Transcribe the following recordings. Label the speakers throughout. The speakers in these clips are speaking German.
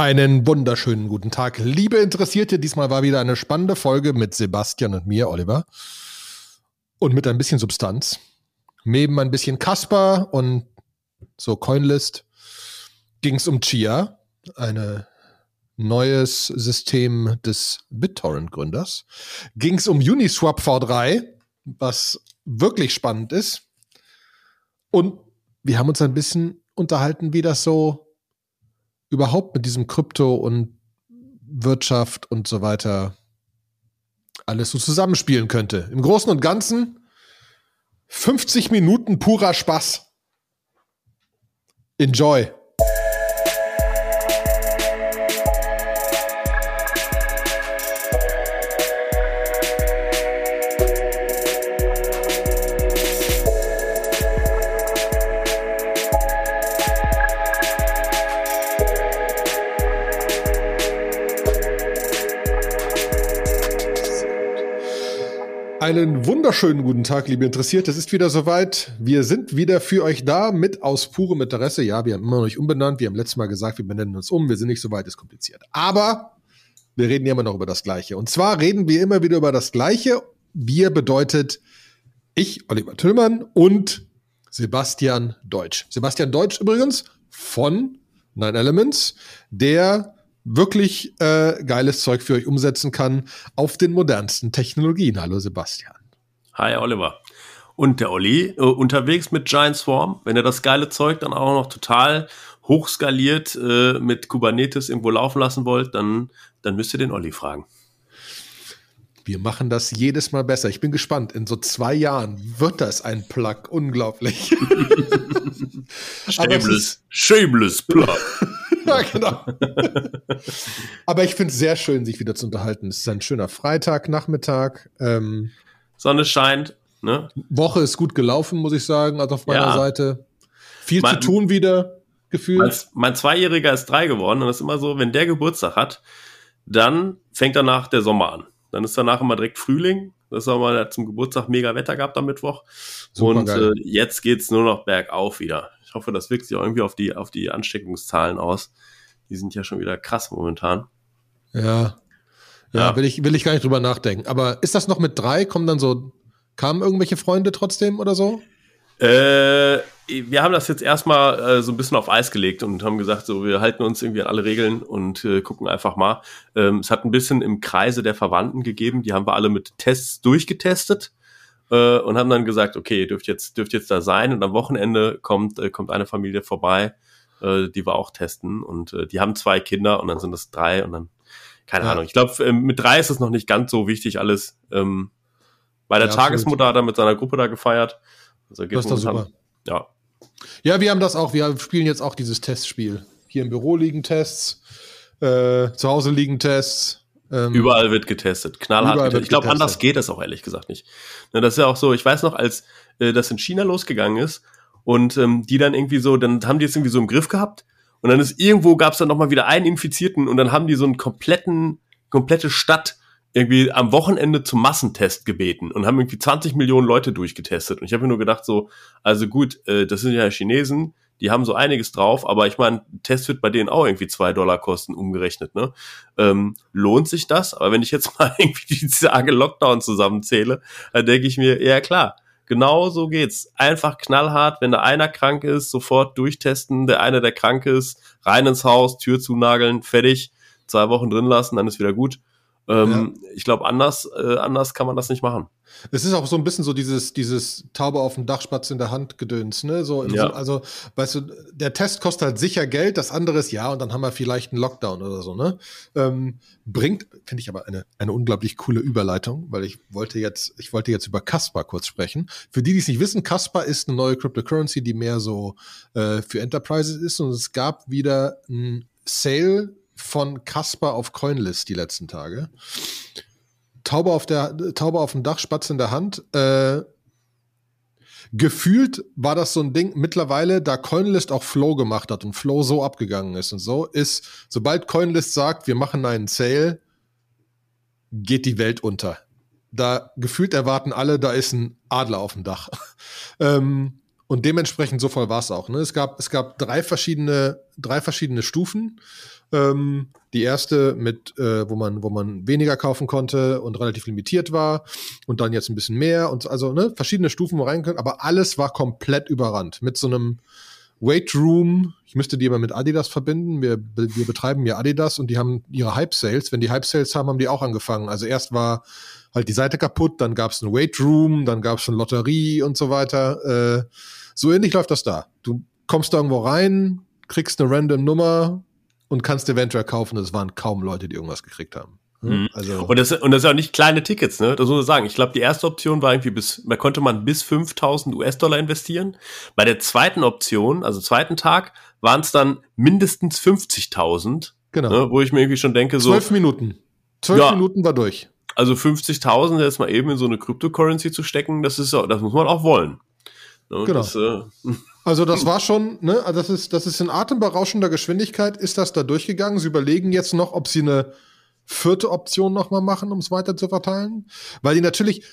Speaker 1: Einen wunderschönen guten Tag, liebe Interessierte. Diesmal war wieder eine spannende Folge mit Sebastian und mir, Oliver. Und mit ein bisschen Substanz. Neben ein bisschen Kasper und so Coinlist ging es um Chia, ein neues System des BitTorrent-Gründers. Ging es um Uniswap V3, was wirklich spannend ist. Und wir haben uns ein bisschen unterhalten, wie das so überhaupt mit diesem Krypto und Wirtschaft und so weiter alles so zusammenspielen könnte. Im Großen und Ganzen 50 Minuten purer Spaß. Enjoy. Einen wunderschönen guten Tag, liebe Interessierte. Es ist wieder soweit. Wir sind wieder für euch da mit aus purem Interesse. Ja, wir haben immer noch nicht umbenannt. Wir haben letztes Mal gesagt, wir benennen uns um. Wir sind nicht so weit, ist kompliziert. Aber wir reden ja immer noch über das Gleiche. Und zwar reden wir immer wieder über das Gleiche. Wir bedeutet ich, Oliver Tillmann und Sebastian Deutsch. Sebastian Deutsch übrigens von Nine Elements, der wirklich äh, geiles Zeug für euch umsetzen kann auf den modernsten Technologien. Hallo Sebastian.
Speaker 2: Hi Oliver. Und der Olli äh, unterwegs mit Giant Swarm, wenn ihr das geile Zeug dann auch noch total hochskaliert äh, mit Kubernetes irgendwo laufen lassen wollt, dann, dann müsst ihr den Olli fragen.
Speaker 1: Wir machen das jedes Mal besser. Ich bin gespannt. In so zwei Jahren wird das ein Plug. Unglaublich.
Speaker 2: shameless, shameless Plug.
Speaker 1: ja, genau. Aber ich finde es sehr schön, sich wieder zu unterhalten. Es ist ein schöner Freitagnachmittag. Ähm,
Speaker 2: Sonne scheint. Ne?
Speaker 1: Woche ist gut gelaufen, muss ich sagen, also auf meiner ja. Seite. Viel mein, zu tun wieder, gefühlt.
Speaker 2: Mein, mein Zweijähriger ist drei geworden und das ist immer so, wenn der Geburtstag hat, dann fängt danach der Sommer an. Dann ist danach immer direkt Frühling. Das auch mal zum Geburtstag mega Wetter gehabt am Mittwoch. Super und äh, jetzt geht's nur noch bergauf wieder. Ich hoffe, das wirkt sich auch irgendwie auf die, auf die Ansteckungszahlen aus. Die sind ja schon wieder krass momentan.
Speaker 1: Ja. Ja, ja. Will, ich, will ich gar nicht drüber nachdenken. Aber ist das noch mit drei? Kommen dann so, kamen irgendwelche Freunde trotzdem oder so?
Speaker 2: Äh, wir haben das jetzt erstmal äh, so ein bisschen auf Eis gelegt und haben gesagt, so wir halten uns irgendwie an alle Regeln und äh, gucken einfach mal. Ähm, es hat ein bisschen im Kreise der Verwandten gegeben, die haben wir alle mit Tests durchgetestet äh, und haben dann gesagt, okay, dürft jetzt dürft jetzt da sein und am Wochenende kommt äh, kommt eine Familie vorbei, äh, die wir auch testen und äh, die haben zwei Kinder und dann sind es drei und dann keine ja. Ahnung. Ich glaube, äh, mit drei ist es noch nicht ganz so wichtig alles. Ähm, bei der ja, Tagesmutter hat er mit seiner Gruppe da gefeiert.
Speaker 1: Also das ist doch super. Ja, ja, wir haben das auch. Wir spielen jetzt auch dieses Testspiel. Hier im Büro liegen Tests, äh, zu Hause liegen Tests.
Speaker 2: Ähm, überall wird getestet, knallhart getestet. Ich glaube, anders geht das auch ehrlich gesagt nicht. Ne, das ist ja auch so, ich weiß noch, als äh, das in China losgegangen ist und ähm, die dann irgendwie so, dann haben die es irgendwie so im Griff gehabt und dann ist irgendwo gab es dann nochmal wieder einen Infizierten und dann haben die so einen kompletten, komplette Stadt irgendwie am Wochenende zum Massentest gebeten und haben irgendwie 20 Millionen Leute durchgetestet. Und ich habe mir nur gedacht, so, also gut, äh, das sind ja Chinesen, die haben so einiges drauf, aber ich meine, Test wird bei denen auch irgendwie zwei Dollar kosten, umgerechnet, ne? Ähm, lohnt sich das? Aber wenn ich jetzt mal irgendwie die Tage Lockdown zusammenzähle, dann denke ich mir, ja klar, genau so geht's. Einfach knallhart, wenn da einer krank ist, sofort durchtesten, der eine, der krank ist, rein ins Haus, Tür zunageln, fertig, zwei Wochen drin lassen, dann ist wieder gut. Ähm, ja. Ich glaube, anders, äh, anders kann man das nicht machen.
Speaker 1: Es ist auch so ein bisschen so dieses, dieses Taube auf dem Dach, Spatz in der Hand gedöns, ne? So, ja. so, also, weißt du, der Test kostet halt sicher Geld, das andere ist ja, und dann haben wir vielleicht einen Lockdown oder so, ne? Ähm, bringt, finde ich aber eine, eine unglaublich coole Überleitung, weil ich wollte jetzt, ich wollte jetzt über Casper kurz sprechen. Für die, die es nicht wissen, Casper ist eine neue Cryptocurrency, die mehr so äh, für Enterprises ist und es gab wieder ein Sale von Kasper auf Coinlist die letzten Tage. Taube auf, der, Taube auf dem Dach, Spatz in der Hand. Äh, gefühlt war das so ein Ding mittlerweile, da Coinlist auch Flow gemacht hat und Flow so abgegangen ist und so, ist, sobald Coinlist sagt, wir machen einen Sale, geht die Welt unter. Da gefühlt erwarten alle, da ist ein Adler auf dem Dach. ähm, Und dementsprechend so voll war es auch. Ne? Es, gab, es gab drei verschiedene, drei verschiedene Stufen. Ähm, die erste mit, äh, wo man, wo man weniger kaufen konnte und relativ limitiert war und dann jetzt ein bisschen mehr und also ne, verschiedene Stufen wo rein können, aber alles war komplett überrannt mit so einem Weight Room. Ich müsste die immer mit Adidas verbinden. Wir, wir betreiben ja Adidas und die haben ihre Hype Sales. Wenn die Hype Sales haben, haben die auch angefangen. Also erst war halt die Seite kaputt, dann gab es ein Weight Room, dann gab es eine Lotterie und so weiter. Äh, so ähnlich läuft das da. Du kommst da irgendwo rein, kriegst eine random Nummer und kannst eventuell kaufen. Es waren kaum Leute, die irgendwas gekriegt haben.
Speaker 2: Mhm. Also und, das, und das sind auch nicht kleine Tickets, ne? Das muss man sagen. Ich glaube, die erste Option war irgendwie bis, da konnte man bis 5000 US-Dollar investieren. Bei der zweiten Option, also zweiten Tag, waren es dann mindestens 50.000. Genau. Ne? Wo ich mir irgendwie schon denke, so.
Speaker 1: Zwölf Minuten. Zwölf ja, Minuten war durch.
Speaker 2: Also 50.000 jetzt mal eben in so eine Cryptocurrency zu stecken, das ist, das muss man auch wollen.
Speaker 1: Ne? Genau. Das, äh, also das war schon, ne, also das ist, das ist in atemberauschender Geschwindigkeit, ist das da durchgegangen. Sie überlegen jetzt noch, ob sie eine vierte Option nochmal machen, um es weiter zu verteilen. Weil die natürlich,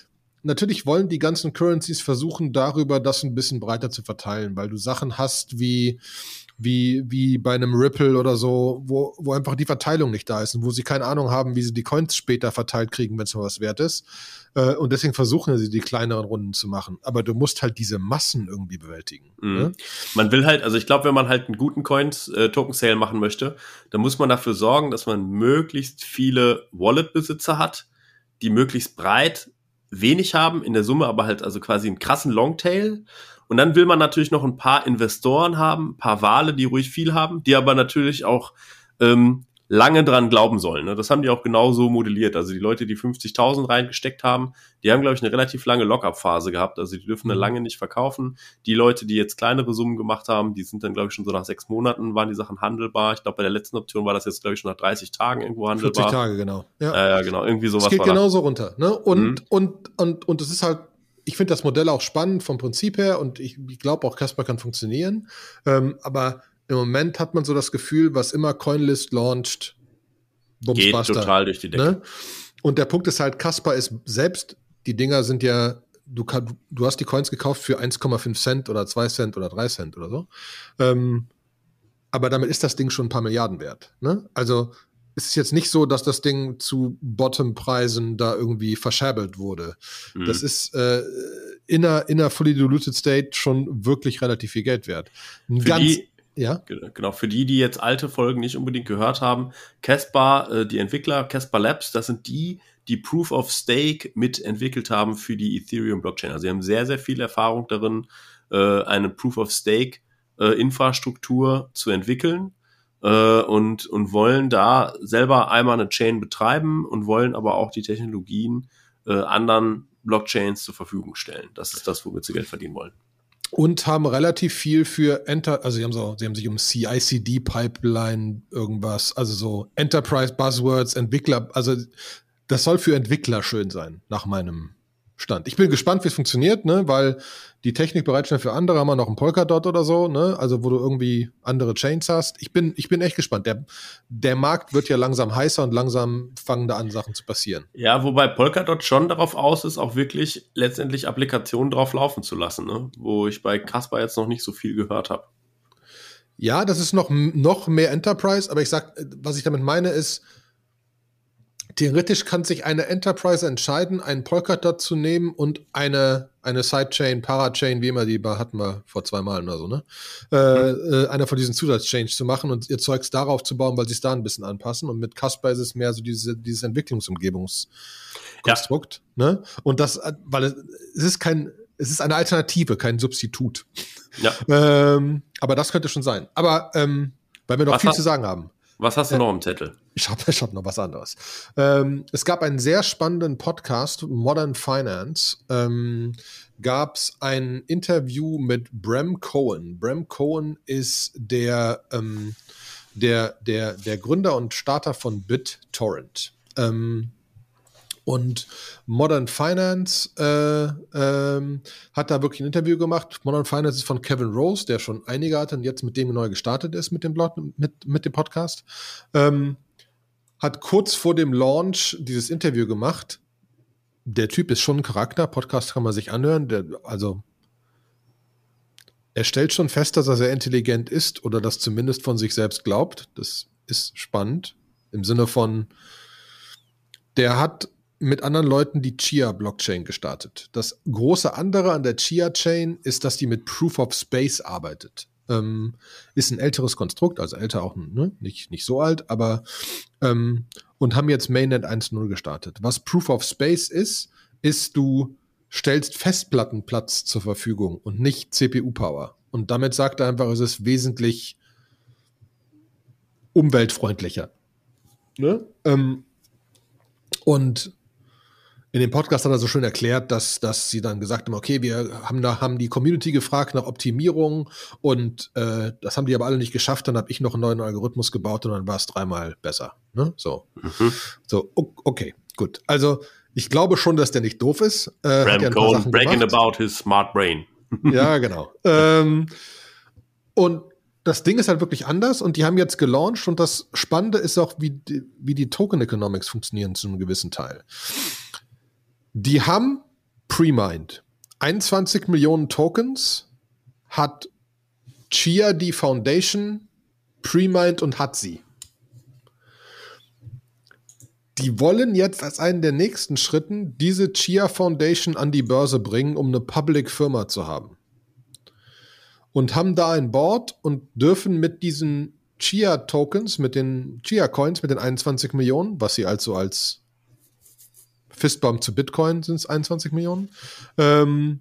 Speaker 1: natürlich wollen die ganzen Currencies versuchen, darüber das ein bisschen breiter zu verteilen, weil du Sachen hast wie wie, wie bei einem Ripple oder so, wo, wo einfach die Verteilung nicht da ist und wo sie keine Ahnung haben, wie sie die Coins später verteilt kriegen, wenn es mal was wert ist. Äh, und deswegen versuchen sie, die kleineren Runden zu machen. Aber du musst halt diese Massen irgendwie bewältigen. Mhm. Ne?
Speaker 2: Man will halt, also ich glaube, wenn man halt einen guten Coins-Token-Sale äh, machen möchte, dann muss man dafür sorgen, dass man möglichst viele Wallet-Besitzer hat, die möglichst breit wenig haben, in der Summe aber halt also quasi einen krassen Longtail und dann will man natürlich noch ein paar Investoren haben, ein paar Wale, die ruhig viel haben, die aber natürlich auch ähm, lange dran glauben sollen. Ne? Das haben die auch genauso modelliert. Also die Leute, die 50.000 reingesteckt haben, die haben, glaube ich, eine relativ lange Lockup-Phase gehabt. Also die dürfen eine mhm. lange nicht verkaufen. Die Leute, die jetzt kleinere Summen gemacht haben, die sind dann, glaube ich, schon so nach sechs Monaten waren die Sachen handelbar. Ich glaube, bei der letzten Option war das jetzt, glaube ich, schon nach 30 Tagen irgendwo handelbar. 40
Speaker 1: Tage, genau.
Speaker 2: Ja, äh, ja genau. Irgendwie sowas.
Speaker 1: Es geht genauso runter. Ne? Und, mhm. und, und, und es ist halt ich finde das Modell auch spannend vom Prinzip her und ich, ich glaube auch Casper kann funktionieren. Ähm, aber im Moment hat man so das Gefühl, was immer Coinlist launcht,
Speaker 2: Geht total durch die Decke. Ne?
Speaker 1: Und der Punkt ist halt, Casper ist selbst, die Dinger sind ja, du, kann, du hast die Coins gekauft für 1,5 Cent oder 2 Cent oder 3 Cent oder so. Ähm, aber damit ist das Ding schon ein paar Milliarden wert. Ne? Also es ist jetzt nicht so, dass das Ding zu Bottom-Preisen da irgendwie verscherbelt wurde. Mhm. Das ist äh, in, einer, in einer fully diluted state schon wirklich relativ viel Geld wert.
Speaker 2: Ein für die, ja? Genau, für die, die jetzt alte Folgen nicht unbedingt gehört haben, Caspar, äh, die Entwickler, Caspar Labs, das sind die, die Proof of Stake mitentwickelt haben für die Ethereum Blockchain. Also sie haben sehr, sehr viel Erfahrung darin, äh, eine Proof of Stake äh, Infrastruktur zu entwickeln äh, und, und wollen da selber einmal eine Chain betreiben und wollen aber auch die Technologien äh, anderen Blockchains zur Verfügung stellen. Das ist das, womit sie Geld verdienen wollen.
Speaker 1: Und haben relativ viel für Enter, also sie haben so, sie haben sich um CICD Pipeline irgendwas, also so Enterprise Buzzwords, Entwickler, also das soll für Entwickler schön sein, nach meinem Stand. Ich bin gespannt, wie es funktioniert, ne, weil die Technik bereitstellen für andere haben wir noch einen Polkadot oder so, ne, also wo du irgendwie andere Chains hast. Ich bin, ich bin echt gespannt. Der, der Markt wird ja langsam heißer und langsam fangen da an, Sachen zu passieren.
Speaker 2: Ja, wobei Polkadot schon darauf aus ist, auch wirklich letztendlich Applikationen drauf laufen zu lassen, ne, wo ich bei Casper jetzt noch nicht so viel gehört habe.
Speaker 1: Ja, das ist noch, noch mehr Enterprise, aber ich sag, was ich damit meine ist, theoretisch kann sich eine Enterprise entscheiden, einen Polkadot zu nehmen und eine, eine Sidechain, Parachain, wie immer die hatten wir vor zwei Malen oder so, ne? Äh, äh, einer von diesen Zusatzchains zu machen und ihr Zeugs darauf zu bauen, weil sie es da ein bisschen anpassen. Und mit Casper ist es mehr so diese, dieses Entwicklungsumgebungskonstrukt, ja. ne? Und das, weil es, es ist kein, es ist eine Alternative, kein Substitut. Ja. ähm, aber das könnte schon sein. Aber ähm, weil wir noch Was viel zu sagen haben.
Speaker 2: Was hast du noch im Zettel?
Speaker 1: Ich habe ich hab noch was anderes. Ähm, es gab einen sehr spannenden Podcast, Modern Finance. Ähm, gab es ein Interview mit Bram Cohen. Bram Cohen ist der, ähm, der, der, der Gründer und Starter von BitTorrent. Ähm, und Modern Finance äh, ähm, hat da wirklich ein Interview gemacht. Modern Finance ist von Kevin Rose, der schon einige hatte und jetzt mit dem neu gestartet ist mit dem Blog, mit, mit dem Podcast. Ähm, hat kurz vor dem Launch dieses Interview gemacht. Der Typ ist schon ein Charakter. Podcast kann man sich anhören. Der, also er stellt schon fest, dass er sehr intelligent ist oder das zumindest von sich selbst glaubt. Das ist spannend. Im Sinne von, der hat mit anderen Leuten die Chia-Blockchain gestartet. Das große andere an der Chia-Chain ist, dass die mit Proof of Space arbeitet. Ähm, ist ein älteres Konstrukt, also älter auch ne? nicht, nicht so alt, aber ähm, und haben jetzt Mainnet 1.0 gestartet. Was Proof of Space ist, ist, du stellst Festplattenplatz zur Verfügung und nicht CPU-Power. Und damit sagt er einfach, es ist wesentlich umweltfreundlicher. Ne? Ähm, und in dem Podcast hat er so schön erklärt, dass, dass sie dann gesagt haben, okay, wir haben da haben die Community gefragt nach Optimierung und äh, das haben die aber alle nicht geschafft. Dann habe ich noch einen neuen Algorithmus gebaut und dann war es dreimal besser. Ne? So, mhm. so okay, gut. Also ich glaube schon, dass der nicht doof ist.
Speaker 2: Äh, Bram ja Cohen breaking about his smart brain.
Speaker 1: ja, genau. ähm, und das Ding ist halt wirklich anders und die haben jetzt gelauncht und das Spannende ist auch, wie die, wie die Token Economics funktionieren zu einem gewissen Teil. Die haben Pre-Mined. 21 Millionen Tokens hat Chia die Foundation Pre-Mined und hat sie die wollen jetzt als einen der nächsten Schritten diese Chia Foundation an die Börse bringen, um eine Public Firma zu haben. Und haben da ein Board und dürfen mit diesen Chia Tokens, mit den Chia Coins, mit den 21 Millionen, was sie also als Fistbump zu Bitcoin sind es 21 Millionen, ähm,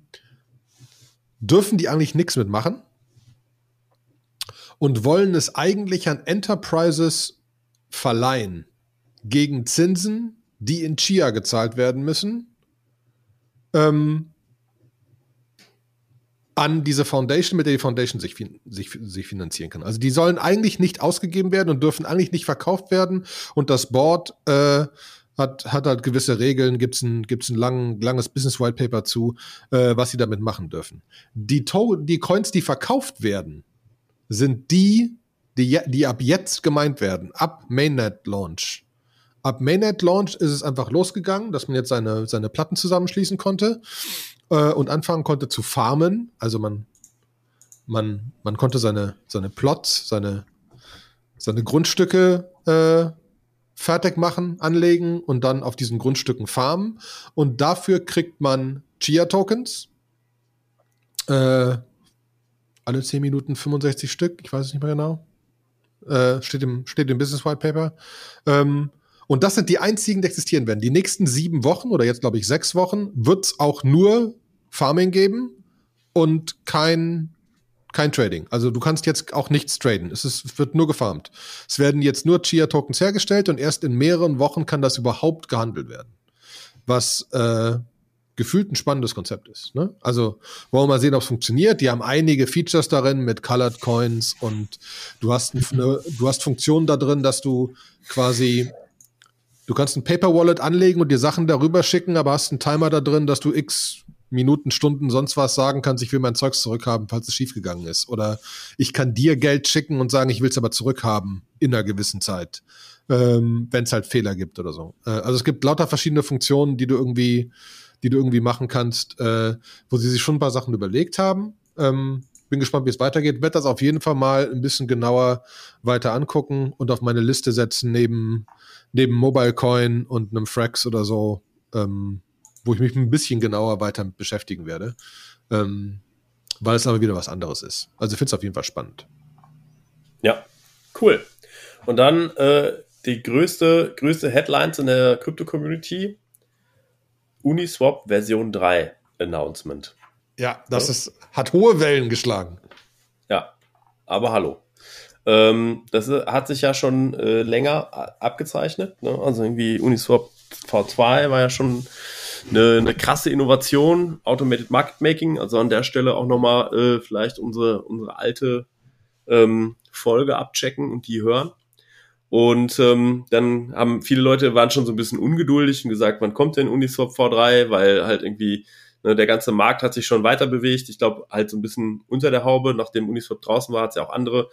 Speaker 1: dürfen die eigentlich nichts mitmachen und wollen es eigentlich an Enterprises verleihen gegen Zinsen, die in Chia gezahlt werden müssen, ähm, an diese Foundation, mit der die Foundation sich, sich, sich finanzieren kann. Also die sollen eigentlich nicht ausgegeben werden und dürfen eigentlich nicht verkauft werden. Und das Board äh, hat, hat halt gewisse Regeln, gibt es ein, gibt's ein lang, langes Business White Paper zu, äh, was sie damit machen dürfen. Die, to die Coins, die verkauft werden, sind die, die, die ab jetzt gemeint werden, ab Mainnet Launch. Ab Mainnet Launch ist es einfach losgegangen, dass man jetzt seine, seine Platten zusammenschließen konnte äh, und anfangen konnte zu farmen. Also man, man, man konnte seine, seine Plots, seine, seine Grundstücke äh, fertig machen, anlegen und dann auf diesen Grundstücken farmen. Und dafür kriegt man Chia-Tokens. Äh, alle 10 Minuten 65 Stück, ich weiß es nicht mehr genau. Äh, steht, im, steht im Business White Paper. Ähm, und das sind die einzigen, die existieren werden. Die nächsten sieben Wochen oder jetzt glaube ich sechs Wochen wird es auch nur Farming geben und kein, kein Trading. Also du kannst jetzt auch nichts traden. Es ist, wird nur gefarmt. Es werden jetzt nur Chia-Tokens hergestellt und erst in mehreren Wochen kann das überhaupt gehandelt werden. Was äh, gefühlt ein spannendes Konzept ist. Ne? Also wollen wir mal sehen, ob es funktioniert. Die haben einige Features darin mit Colored Coins und du hast, eine, du hast Funktionen da drin, dass du quasi Du kannst ein Paper Wallet anlegen und dir Sachen darüber schicken, aber hast einen Timer da drin, dass du x Minuten, Stunden, sonst was sagen kannst, ich will mein Zeugs zurückhaben, falls es schiefgegangen ist. Oder ich kann dir Geld schicken und sagen, ich will es aber zurückhaben in einer gewissen Zeit, ähm, wenn es halt Fehler gibt oder so. Äh, also es gibt lauter verschiedene Funktionen, die du irgendwie, die du irgendwie machen kannst, äh, wo sie sich schon ein paar Sachen überlegt haben. Ähm, bin gespannt, wie es weitergeht. Werde das auf jeden Fall mal ein bisschen genauer weiter angucken und auf meine Liste setzen neben neben Mobile Coin und einem Frax oder so, ähm, wo ich mich ein bisschen genauer weiter beschäftigen werde. Ähm, weil es aber wieder was anderes ist. Also ich finde es auf jeden Fall spannend.
Speaker 2: Ja, cool. Und dann äh, die größte, größte Headlines in der Krypto-Community: Uniswap Version 3 Announcement.
Speaker 1: Ja, das ja. Ist, hat hohe Wellen geschlagen.
Speaker 2: Ja, aber hallo. Ähm, das hat sich ja schon äh, länger abgezeichnet. Ne? Also irgendwie Uniswap V2 war ja schon eine, eine krasse Innovation, Automated Market Making. Also an der Stelle auch nochmal äh, vielleicht unsere, unsere alte ähm, Folge abchecken und die hören. Und ähm, dann haben viele Leute waren schon so ein bisschen ungeduldig und gesagt, wann kommt denn Uniswap V3? Weil halt irgendwie ne, der ganze Markt hat sich schon weiter bewegt. Ich glaube, halt so ein bisschen unter der Haube, nachdem Uniswap draußen war, hat es ja auch andere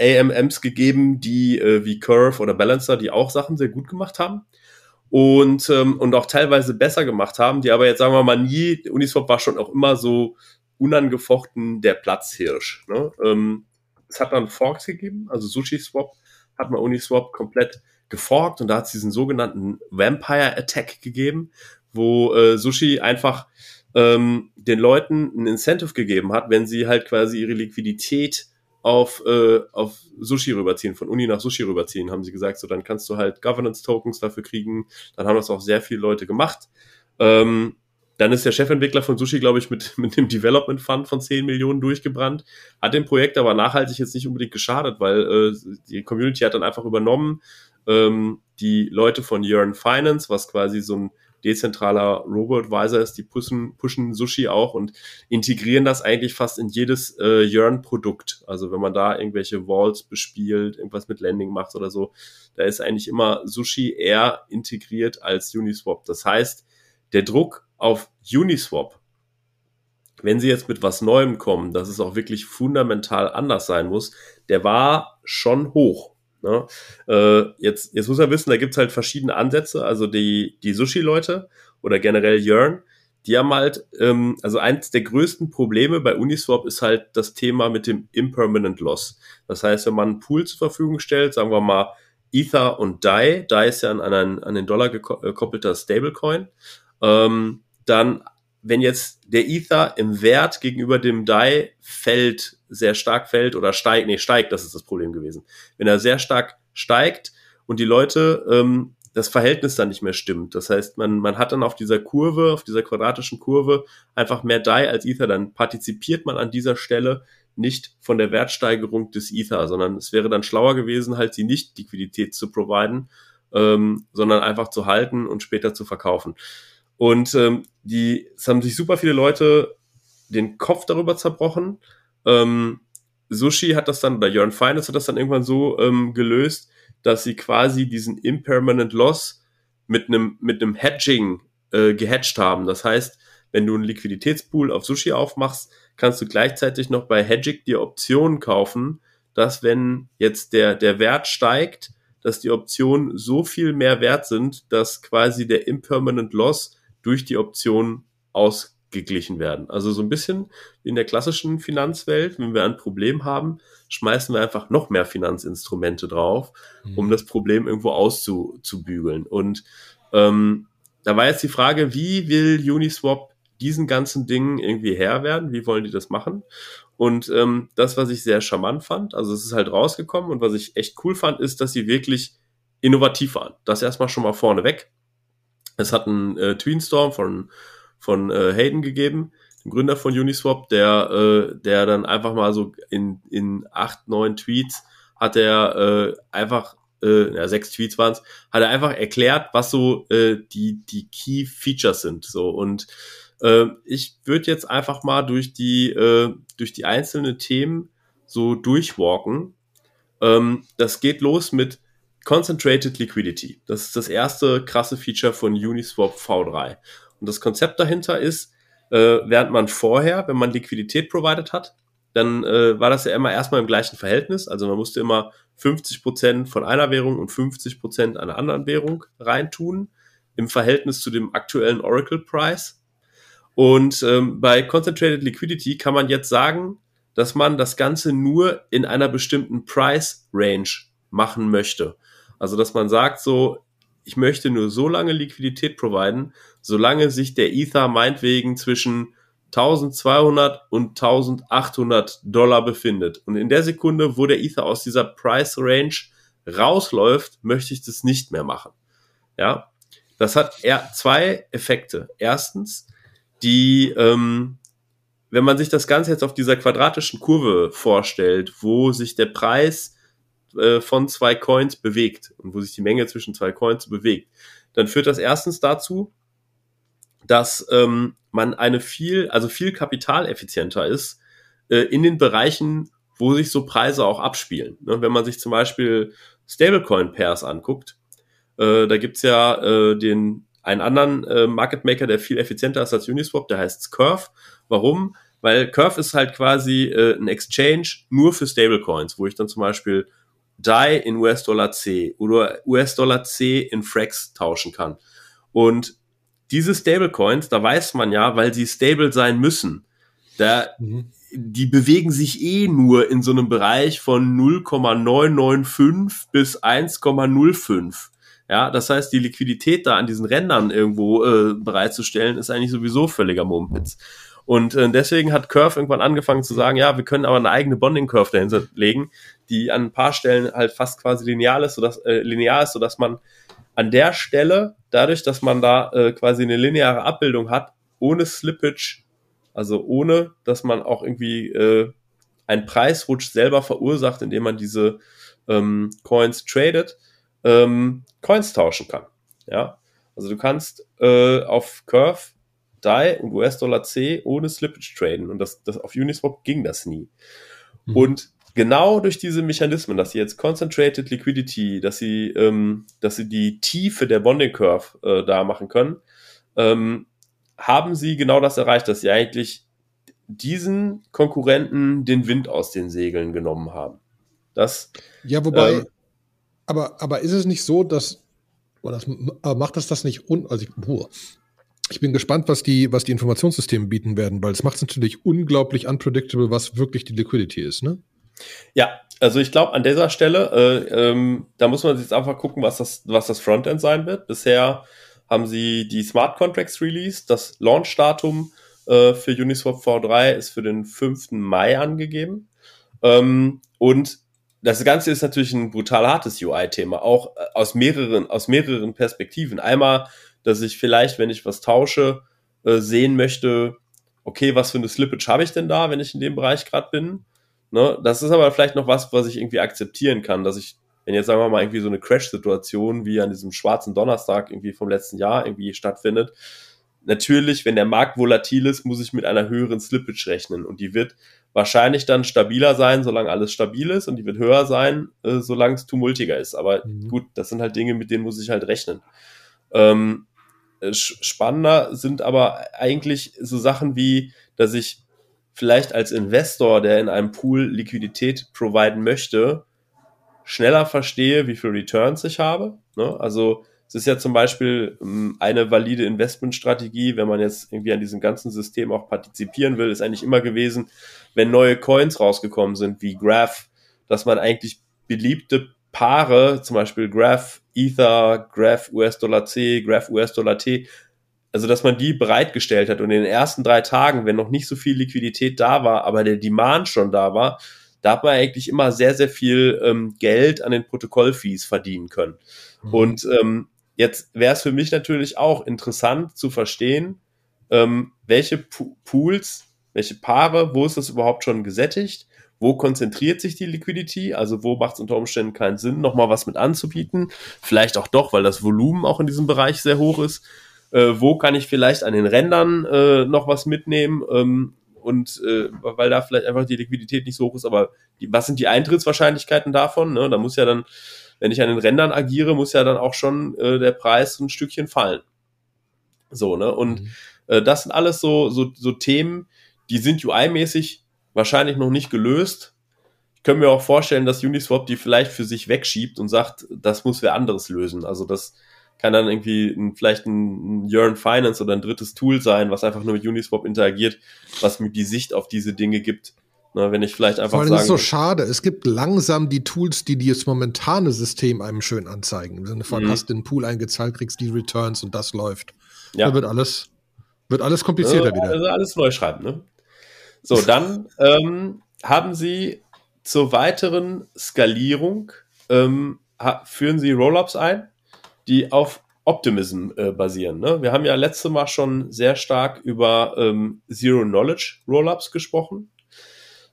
Speaker 2: AMMs gegeben, die äh, wie Curve oder Balancer, die auch Sachen sehr gut gemacht haben und, ähm, und auch teilweise besser gemacht haben, die aber jetzt sagen wir mal nie, Uniswap war schon auch immer so unangefochten der Platzhirsch. Ne? Ähm, es hat dann Forks gegeben, also SushiSwap hat man Uniswap komplett geforkt und da hat es diesen sogenannten Vampire Attack gegeben, wo äh, Sushi einfach ähm, den Leuten ein Incentive gegeben hat, wenn sie halt quasi ihre Liquidität auf, äh, auf Sushi rüberziehen, von Uni nach Sushi rüberziehen, haben sie gesagt, so dann kannst du halt Governance-Tokens dafür kriegen. Dann haben das auch sehr viele Leute gemacht. Ähm, dann ist der Chefentwickler von Sushi, glaube ich, mit, mit dem Development Fund von 10 Millionen durchgebrannt. Hat dem Projekt aber nachhaltig jetzt nicht unbedingt geschadet, weil äh, die Community hat dann einfach übernommen. Ähm, die Leute von Yearn Finance, was quasi so ein dezentraler Robo-Advisor ist, die pushen, pushen Sushi auch und integrieren das eigentlich fast in jedes äh, Yearn-Produkt. Also wenn man da irgendwelche Vaults bespielt, irgendwas mit Landing macht oder so, da ist eigentlich immer Sushi eher integriert als Uniswap. Das heißt, der Druck auf Uniswap, wenn sie jetzt mit was Neuem kommen, dass es auch wirklich fundamental anders sein muss, der war schon hoch. Ne? Äh, jetzt, jetzt muss man wissen, da gibt's halt verschiedene Ansätze. Also die, die Sushi-Leute oder generell Yearn, die haben halt, ähm, also eins der größten Probleme bei Uniswap ist halt das Thema mit dem Impermanent Loss. Das heißt, wenn man einen Pool zur Verfügung stellt, sagen wir mal Ether und DAI, DAI ist ja an, einen, an den Dollar gekoppelter Stablecoin, ähm, dann wenn jetzt der Ether im Wert gegenüber dem DAI fällt, sehr stark fällt oder steigt, nee, steigt, das ist das Problem gewesen. Wenn er sehr stark steigt und die Leute ähm, das Verhältnis dann nicht mehr stimmt. Das heißt, man, man hat dann auf dieser Kurve, auf dieser quadratischen Kurve einfach mehr DAI als Ether, dann partizipiert man an dieser Stelle nicht von der Wertsteigerung des Ether, sondern es wäre dann schlauer gewesen, halt die Nicht-Liquidität zu providen, ähm, sondern einfach zu halten und später zu verkaufen. Und ähm, die, es haben sich super viele Leute den Kopf darüber zerbrochen. Ähm, Sushi hat das dann, oder Jörn Finance hat das dann irgendwann so ähm, gelöst, dass sie quasi diesen Impermanent Loss mit einem mit einem Hedging äh, gehatcht haben. Das heißt, wenn du einen Liquiditätspool auf Sushi aufmachst, kannst du gleichzeitig noch bei Hedging dir Optionen kaufen, dass wenn jetzt der der Wert steigt, dass die Optionen so viel mehr wert sind, dass quasi der Impermanent Loss durch die Option ausgeglichen werden. Also so ein bisschen wie in der klassischen Finanzwelt, wenn wir ein Problem haben, schmeißen wir einfach noch mehr Finanzinstrumente drauf, mhm. um das Problem irgendwo auszubügeln. Und ähm, da war jetzt die Frage, wie will Uniswap diesen ganzen Dingen irgendwie Herr werden? Wie wollen die das machen? Und ähm, das, was ich sehr charmant fand, also es ist halt rausgekommen und was ich echt cool fand, ist, dass sie wirklich innovativ waren. Das erstmal schon mal vorne weg. Es hat einen äh, Tweenstorm von, von äh, Hayden gegeben, dem Gründer von Uniswap, der, äh, der dann einfach mal so in, in acht, neun Tweets hat er äh, einfach, äh, ja, sechs Tweets waren es, hat er einfach erklärt, was so äh, die, die Key Features sind. So und äh, ich würde jetzt einfach mal durch die, äh, durch die einzelnen Themen so durchwalken. Ähm, das geht los mit Concentrated Liquidity. Das ist das erste krasse Feature von Uniswap V3. Und das Konzept dahinter ist, äh, während man vorher, wenn man Liquidität provided hat, dann äh, war das ja immer erstmal im gleichen Verhältnis. Also man musste immer 50 Prozent von einer Währung und 50 Prozent einer anderen Währung reintun im Verhältnis zu dem aktuellen Oracle Price. Und ähm, bei Concentrated Liquidity kann man jetzt sagen, dass man das Ganze nur in einer bestimmten Price Range machen möchte. Also, dass man sagt, so, ich möchte nur so lange Liquidität providen, solange sich der Ether meinetwegen zwischen 1200 und 1800 Dollar befindet. Und in der Sekunde, wo der Ether aus dieser Price Range rausläuft, möchte ich das nicht mehr machen. Ja, das hat zwei Effekte. Erstens, die, ähm, wenn man sich das Ganze jetzt auf dieser quadratischen Kurve vorstellt, wo sich der Preis äh, von zwei Coins bewegt und wo sich die Menge zwischen zwei Coins bewegt, dann führt das erstens dazu, dass ähm, man eine viel, also viel kapitaleffizienter ist äh, in den Bereichen, wo sich so Preise auch abspielen. Ne? Wenn man sich zum Beispiel Stablecoin-Pairs anguckt, äh, da gibt's ja äh, den einen anderen äh, Market Maker, der viel effizienter ist als Uniswap, der heißt Curve. Warum? Weil Curve ist halt quasi äh, ein Exchange nur für Stablecoins, wo ich dann zum Beispiel DAI in US-Dollar C oder US-Dollar C in Frax tauschen kann. Und diese Stablecoins, da weiß man ja, weil sie stable sein müssen, Da, mhm. die bewegen sich eh nur in so einem Bereich von 0,995 bis 1,05. Ja, das heißt, die Liquidität da an diesen Rändern irgendwo äh, bereitzustellen, ist eigentlich sowieso völliger Mumpitz. Und äh, deswegen hat Curve irgendwann angefangen zu sagen, ja, wir können aber eine eigene Bonding Curve dahinter legen, die an ein paar Stellen halt fast quasi linear ist, sodass, äh, linear ist, sodass man an der Stelle, dadurch, dass man da äh, quasi eine lineare Abbildung hat, ohne Slippage, also ohne, dass man auch irgendwie äh, einen Preisrutsch selber verursacht, indem man diese ähm, Coins tradet, ähm, Coins tauschen kann. Ja, also du kannst äh, auf Curve DAI und US-Dollar C ohne Slippage traden und das, das auf Uniswap ging das nie. Mhm. Und genau durch diese Mechanismen, dass sie jetzt Concentrated Liquidity, dass sie, ähm, dass sie die Tiefe der Bonding Curve äh, da machen können, ähm, haben sie genau das erreicht, dass sie eigentlich diesen Konkurrenten den Wind aus den Segeln genommen haben. Das,
Speaker 1: ja, wobei, ähm, aber, aber ist es nicht so, dass, das, macht das das nicht un, also ich, ich bin gespannt, was die, was die Informationssysteme bieten werden, weil es macht es natürlich unglaublich unpredictable, was wirklich die Liquidity ist, ne?
Speaker 2: Ja, also ich glaube an dieser Stelle, äh, ähm, da muss man jetzt einfach gucken, was das, was das Frontend sein wird. Bisher haben sie die Smart Contracts released. Das Launch-Datum äh, für Uniswap V3 ist für den 5. Mai angegeben. Ähm, und das Ganze ist natürlich ein brutal hartes UI-Thema, auch äh, aus mehreren, aus mehreren Perspektiven. Einmal, dass ich vielleicht, wenn ich was tausche, äh, sehen möchte, okay, was für eine Slippage habe ich denn da, wenn ich in dem Bereich gerade bin? Ne? Das ist aber vielleicht noch was, was ich irgendwie akzeptieren kann, dass ich, wenn jetzt sagen wir mal irgendwie so eine Crash-Situation wie an diesem schwarzen Donnerstag irgendwie vom letzten Jahr irgendwie stattfindet, natürlich, wenn der Markt volatil ist, muss ich mit einer höheren Slippage rechnen und die wird wahrscheinlich dann stabiler sein, solange alles stabil ist und die wird höher sein, äh, solange es tumultiger ist. Aber mhm. gut, das sind halt Dinge, mit denen muss ich halt rechnen. Ähm, spannender sind aber eigentlich so Sachen wie, dass ich vielleicht als Investor, der in einem Pool Liquidität providen möchte, schneller verstehe, wie viel Returns ich habe. Ne? Also es ist ja zum Beispiel ähm, eine valide Investmentstrategie, wenn man jetzt irgendwie an diesem ganzen System auch partizipieren will, ist eigentlich immer gewesen, wenn neue Coins rausgekommen sind, wie Graph, dass man eigentlich beliebte Paare, zum Beispiel Graph Ether, Graph US-Dollar C, Graph US-Dollar T, also dass man die bereitgestellt hat und in den ersten drei Tagen, wenn noch nicht so viel Liquidität da war, aber der Demand schon da war, da hat man eigentlich immer sehr, sehr viel ähm, Geld an den Protokollfees verdienen können. Mhm. Und ähm, jetzt wäre es für mich natürlich auch interessant zu verstehen, ähm, welche P Pools, welche Paare, wo ist das überhaupt schon gesättigt? Wo konzentriert sich die Liquidity? Also wo macht es unter Umständen keinen Sinn, nochmal was mit anzubieten? Vielleicht auch doch, weil das Volumen auch in diesem Bereich sehr hoch ist äh, wo kann ich vielleicht an den Rändern äh, noch was mitnehmen ähm, und äh, weil da vielleicht einfach die Liquidität nicht so hoch ist, aber die, was sind die Eintrittswahrscheinlichkeiten davon? Ne? Da muss ja dann, wenn ich an den Rändern agiere, muss ja dann auch schon äh, der Preis ein Stückchen fallen. So, ne? Und mhm. äh, das sind alles so, so, so Themen, die sind UI-mäßig wahrscheinlich noch nicht gelöst. Ich könnte mir auch vorstellen, dass Uniswap die vielleicht für sich wegschiebt und sagt, das muss wer anderes lösen. Also das kann dann irgendwie ein, vielleicht ein, Yearn Finance oder ein drittes Tool sein, was einfach nur mit Uniswap interagiert, was mir die Sicht auf diese Dinge gibt. Na, wenn ich vielleicht einfach Vor
Speaker 1: allem sagen. ist so schade. Es gibt langsam die Tools, die das momentane System einem schön anzeigen. Im Sinne von, mhm. hast den Pool eingezahlt, kriegst die Returns und das läuft. Ja. Da wird alles, wird alles komplizierter
Speaker 2: also,
Speaker 1: wieder.
Speaker 2: Also alles neu schreiben, ne? So, dann ähm, haben Sie zur weiteren Skalierung ähm, führen Sie Rollups ein die auf Optimism äh, basieren. Ne? Wir haben ja letzte Mal schon sehr stark über ähm, Zero Knowledge Rollups gesprochen.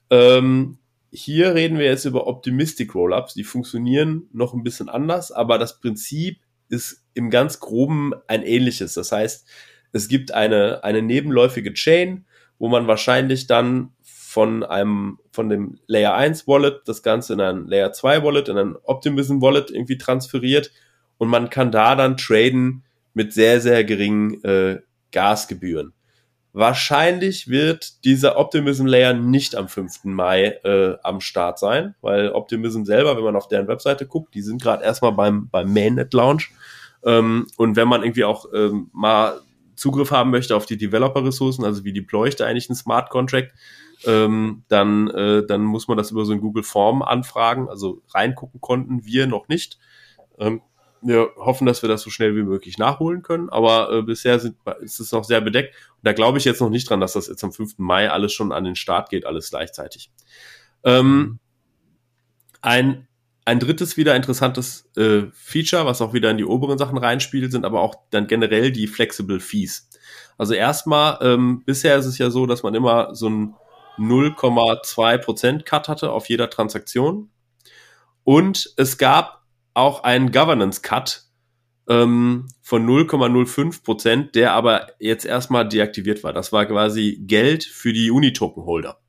Speaker 2: Ähm, hier reden wir jetzt über Optimistic Rollups. Die funktionieren noch ein bisschen anders, aber das Prinzip ist im ganz groben ein ähnliches. Das heißt, es gibt eine, eine nebenläufige Chain, wo man wahrscheinlich dann von einem, von dem Layer 1 Wallet das Ganze in ein Layer 2 Wallet, in ein Optimism Wallet irgendwie transferiert und man kann da dann traden mit sehr, sehr geringen äh, Gasgebühren. Wahrscheinlich wird dieser Optimism Layer nicht am 5. Mai äh, am Start sein, weil Optimism selber, wenn man auf deren Webseite guckt, die sind gerade erstmal beim, beim Mainnet Launch. Ähm, und wenn man irgendwie auch ähm, mal Zugriff haben möchte auf die Developer-Ressourcen, also wie deploy ich da eigentlich einen Smart Contract, ähm, dann, äh, dann muss man das über so ein Google Form anfragen. Also reingucken konnten wir noch nicht. Ähm, wir hoffen, dass wir das so schnell wie möglich nachholen können, aber äh, bisher sind, ist es noch sehr bedeckt. Und da glaube ich jetzt noch nicht dran, dass das jetzt am 5. Mai alles schon an den Start geht, alles gleichzeitig. Ähm, ein, ein drittes wieder interessantes äh, Feature, was auch wieder in die oberen Sachen reinspielt, sind aber auch dann generell die Flexible Fees. Also erstmal, ähm, bisher ist es ja so, dass man immer so ein 0,2% Cut hatte auf jeder Transaktion. Und es gab auch einen Governance Cut ähm, von 0,05%, der aber jetzt erstmal deaktiviert war. Das war quasi Geld für die Unitoken-Holder,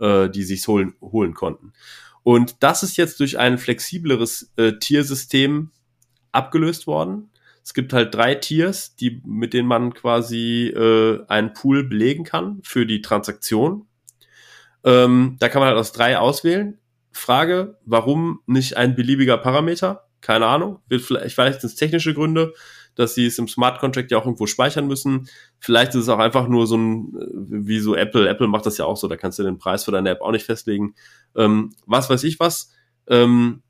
Speaker 2: äh, die sich holen, holen konnten. Und das ist jetzt durch ein flexibleres äh, Tiersystem abgelöst worden. Es gibt halt drei Tiers, die, mit denen man quasi äh, einen Pool belegen kann für die Transaktion. Ähm, da kann man halt aus drei auswählen. Frage, warum nicht ein beliebiger Parameter? Keine Ahnung. Wird vielleicht, vielleicht sind es technische Gründe, dass sie es im Smart Contract ja auch irgendwo speichern müssen. Vielleicht ist es auch einfach nur so ein, äh, wie so Apple. Apple macht das ja auch so, da kannst du den Preis für deine App auch nicht festlegen. Ähm, was weiß ich was. Ähm,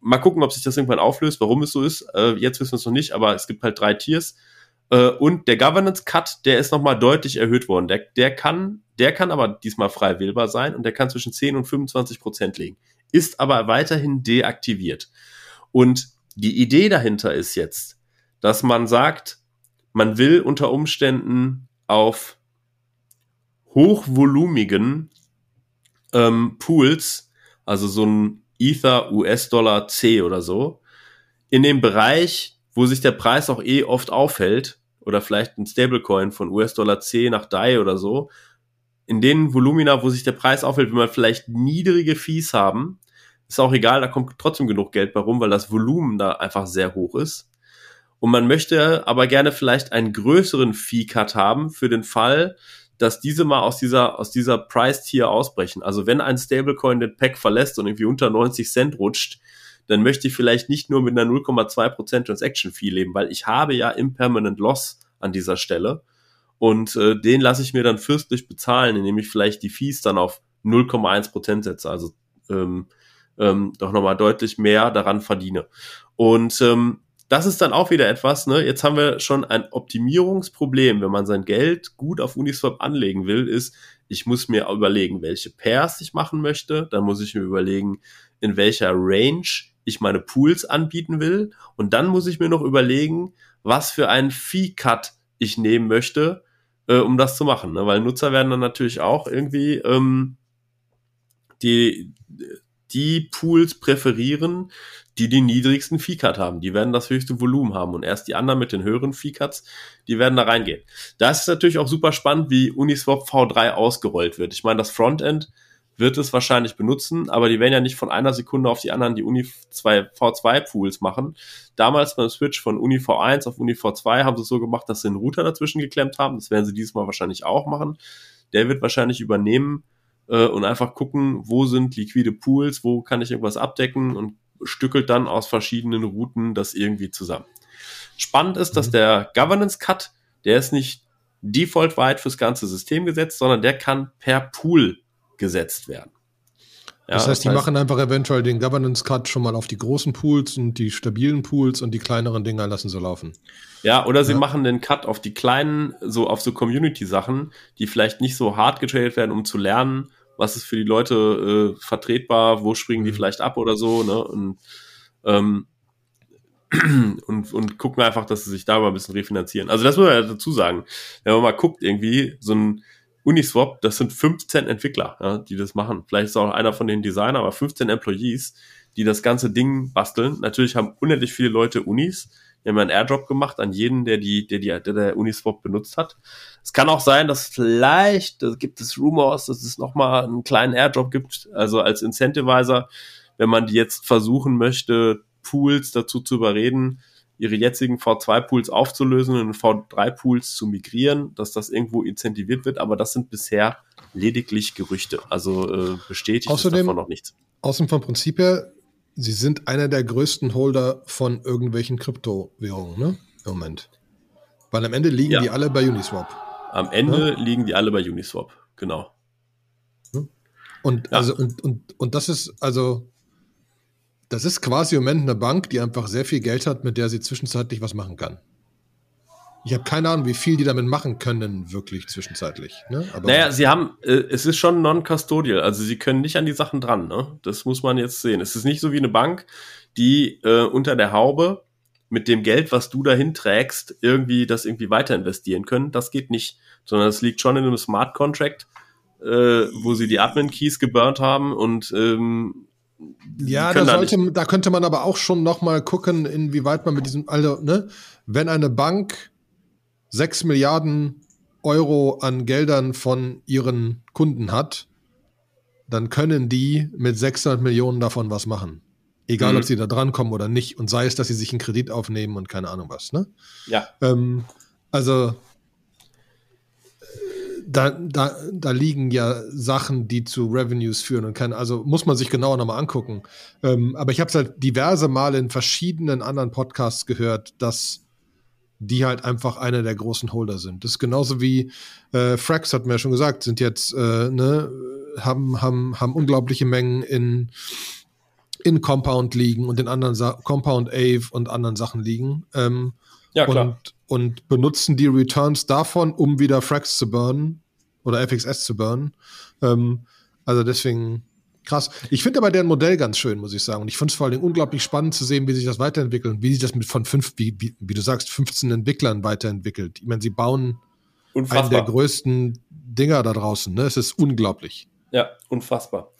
Speaker 2: mal gucken, ob sich das irgendwann auflöst, warum es so ist. Äh, jetzt wissen wir es noch nicht, aber es gibt halt drei Tiers. Äh, und der Governance Cut, der ist nochmal deutlich erhöht worden. Der, der, kann, der kann aber diesmal frei wählbar sein und der kann zwischen 10 und 25 Prozent liegen. Ist aber weiterhin deaktiviert. Und die Idee dahinter ist jetzt, dass man sagt, man will unter Umständen auf hochvolumigen ähm, Pools, also so ein Ether US-Dollar C oder so, in dem Bereich, wo sich der Preis auch eh oft aufhält, oder vielleicht ein Stablecoin von US-Dollar C nach DAI oder so, in den Volumina, wo sich der Preis aufhält, wenn man vielleicht niedrige Fees haben, ist auch egal, da kommt trotzdem genug Geld bei rum, weil das Volumen da einfach sehr hoch ist. Und man möchte aber gerne vielleicht einen größeren Fee-Cut haben für den Fall, dass diese mal aus dieser, aus dieser Price-Tier ausbrechen. Also wenn ein Stablecoin den Pack verlässt und irgendwie unter 90 Cent rutscht, dann möchte ich vielleicht nicht nur mit einer 0,2% Transaction Fee leben, weil ich habe ja Impermanent Loss an dieser Stelle. Und äh, den lasse ich mir dann fürstlich bezahlen, indem ich vielleicht die Fees dann auf 0,1% setze. Also ähm, ähm, doch nochmal deutlich mehr daran verdiene. Und ähm, das ist dann auch wieder etwas, ne? Jetzt haben wir schon ein Optimierungsproblem, wenn man sein Geld gut auf Uniswap anlegen will, ist, ich muss mir überlegen, welche Pairs ich machen möchte. Dann muss ich mir überlegen, in welcher Range ich meine Pools anbieten will. Und dann muss ich mir noch überlegen, was für einen Fee-Cut ich nehmen möchte, äh, um das zu machen. Ne? Weil Nutzer werden dann natürlich auch irgendwie ähm, die, die Pools präferieren, die die niedrigsten Fee-Cut haben. Die werden das höchste Volumen haben und erst die anderen mit den höheren Fee-Cuts, die werden da reingehen. Da ist es natürlich auch super spannend, wie Uniswap V3 ausgerollt wird. Ich meine, das Frontend wird es wahrscheinlich benutzen, aber die werden ja nicht von einer Sekunde auf die anderen die Uni 2 V2 Pools machen. Damals beim Switch von Uni V1 auf Uni V2 haben sie es so gemacht, dass sie einen Router dazwischen geklemmt haben. Das werden sie dieses Mal wahrscheinlich auch machen. Der wird wahrscheinlich übernehmen äh, und einfach gucken, wo sind liquide Pools, wo kann ich irgendwas abdecken und stückelt dann aus verschiedenen Routen das irgendwie zusammen. Spannend ist, dass mhm. der Governance Cut, der ist nicht default weit fürs ganze System gesetzt, sondern der kann per Pool gesetzt werden.
Speaker 1: Ja, das heißt, die heißt, machen einfach eventuell den Governance Cut schon mal auf die großen Pools und die stabilen Pools und die kleineren Dinger lassen sie laufen.
Speaker 2: Ja, oder sie ja. machen den Cut auf die kleinen, so auf so Community-Sachen, die vielleicht nicht so hart getradet werden, um zu lernen, was ist für die Leute äh, vertretbar, wo springen die mhm. vielleicht ab oder so, ne? Und, ähm, und, und gucken einfach, dass sie sich da mal ein bisschen refinanzieren. Also das muss man ja dazu sagen. Wenn man mal guckt, irgendwie, so ein Uniswap, das sind 15 Entwickler, ja, die das machen. Vielleicht ist auch einer von den Designern, aber 15 Employees, die das ganze Ding basteln. Natürlich haben unendlich viele Leute Unis. Die haben einen Airdrop gemacht an jeden, der die, der die, der, der Uniswap benutzt hat. Es kann auch sein, dass vielleicht, da gibt es Rumors, dass es nochmal einen kleinen Airdrop gibt, also als Incentivizer, wenn man die jetzt versuchen möchte, Pools dazu zu überreden, ihre jetzigen V2-Pools aufzulösen und in V3-Pools zu migrieren, dass das irgendwo incentiviert wird, aber das sind bisher lediglich Gerüchte. Also äh, bestätigt
Speaker 1: Außerdem, ist davon noch nichts. Außerdem vom Prinzip her, sie sind einer der größten Holder von irgendwelchen Kryptowährungen, ne? Im Moment. Weil am Ende liegen ja. die alle bei Uniswap.
Speaker 2: Am Ende ja? liegen die alle bei Uniswap, genau.
Speaker 1: Und, ja. also, und, und, und das ist, also, das ist quasi im Moment eine Bank, die einfach sehr viel Geld hat, mit der sie zwischenzeitlich was machen kann. Ich habe keine Ahnung, wie viel die damit machen können, wirklich zwischenzeitlich. Ne?
Speaker 2: Aber naja, sie haben, äh, es ist schon non-custodial, also sie können nicht an die Sachen dran. Ne? Das muss man jetzt sehen. Es ist nicht so wie eine Bank, die äh, unter der Haube mit dem Geld, was du dahin trägst, irgendwie das irgendwie weiter investieren können. Das geht nicht, sondern es liegt schon in einem Smart Contract, äh, wo sie die Admin-Keys geburnt haben und ähm,
Speaker 1: ja, da, sollte, da könnte man aber auch schon noch mal gucken, inwieweit man mit diesem, also, ne, wenn eine Bank 6 Milliarden Euro an Geldern von ihren Kunden hat, dann können die mit 600 Millionen davon was machen. Egal, mhm. ob sie da drankommen oder nicht. Und sei es, dass sie sich einen Kredit aufnehmen und keine Ahnung was. Ne?
Speaker 2: Ja.
Speaker 1: Ähm, also da, da, da liegen ja Sachen, die zu Revenues führen und kann, also muss man sich genauer nochmal angucken. Ähm, aber ich habe es halt diverse Male in verschiedenen anderen Podcasts gehört, dass die halt einfach einer der großen Holder sind. Das ist genauso wie äh, Frax hat mir ja schon gesagt, sind jetzt, äh, ne, haben, haben, haben unglaubliche Mengen in, in Compound liegen und in anderen Sa Compound Ave und anderen Sachen liegen. Ähm, ja, klar. Und, und benutzen die Returns davon, um wieder Frax zu burnen oder FXS zu burnen. Ähm, also deswegen, Krass. Ich finde aber deren Modell ganz schön, muss ich sagen. Und ich finde es vor allem unglaublich spannend zu sehen, wie sich das weiterentwickelt und wie sich das mit von fünf, wie, wie, wie du sagst, 15 Entwicklern weiterentwickelt. Ich meine, sie bauen unfassbar. einen der größten Dinger da draußen. Ne? Es ist unglaublich.
Speaker 2: Ja, unfassbar.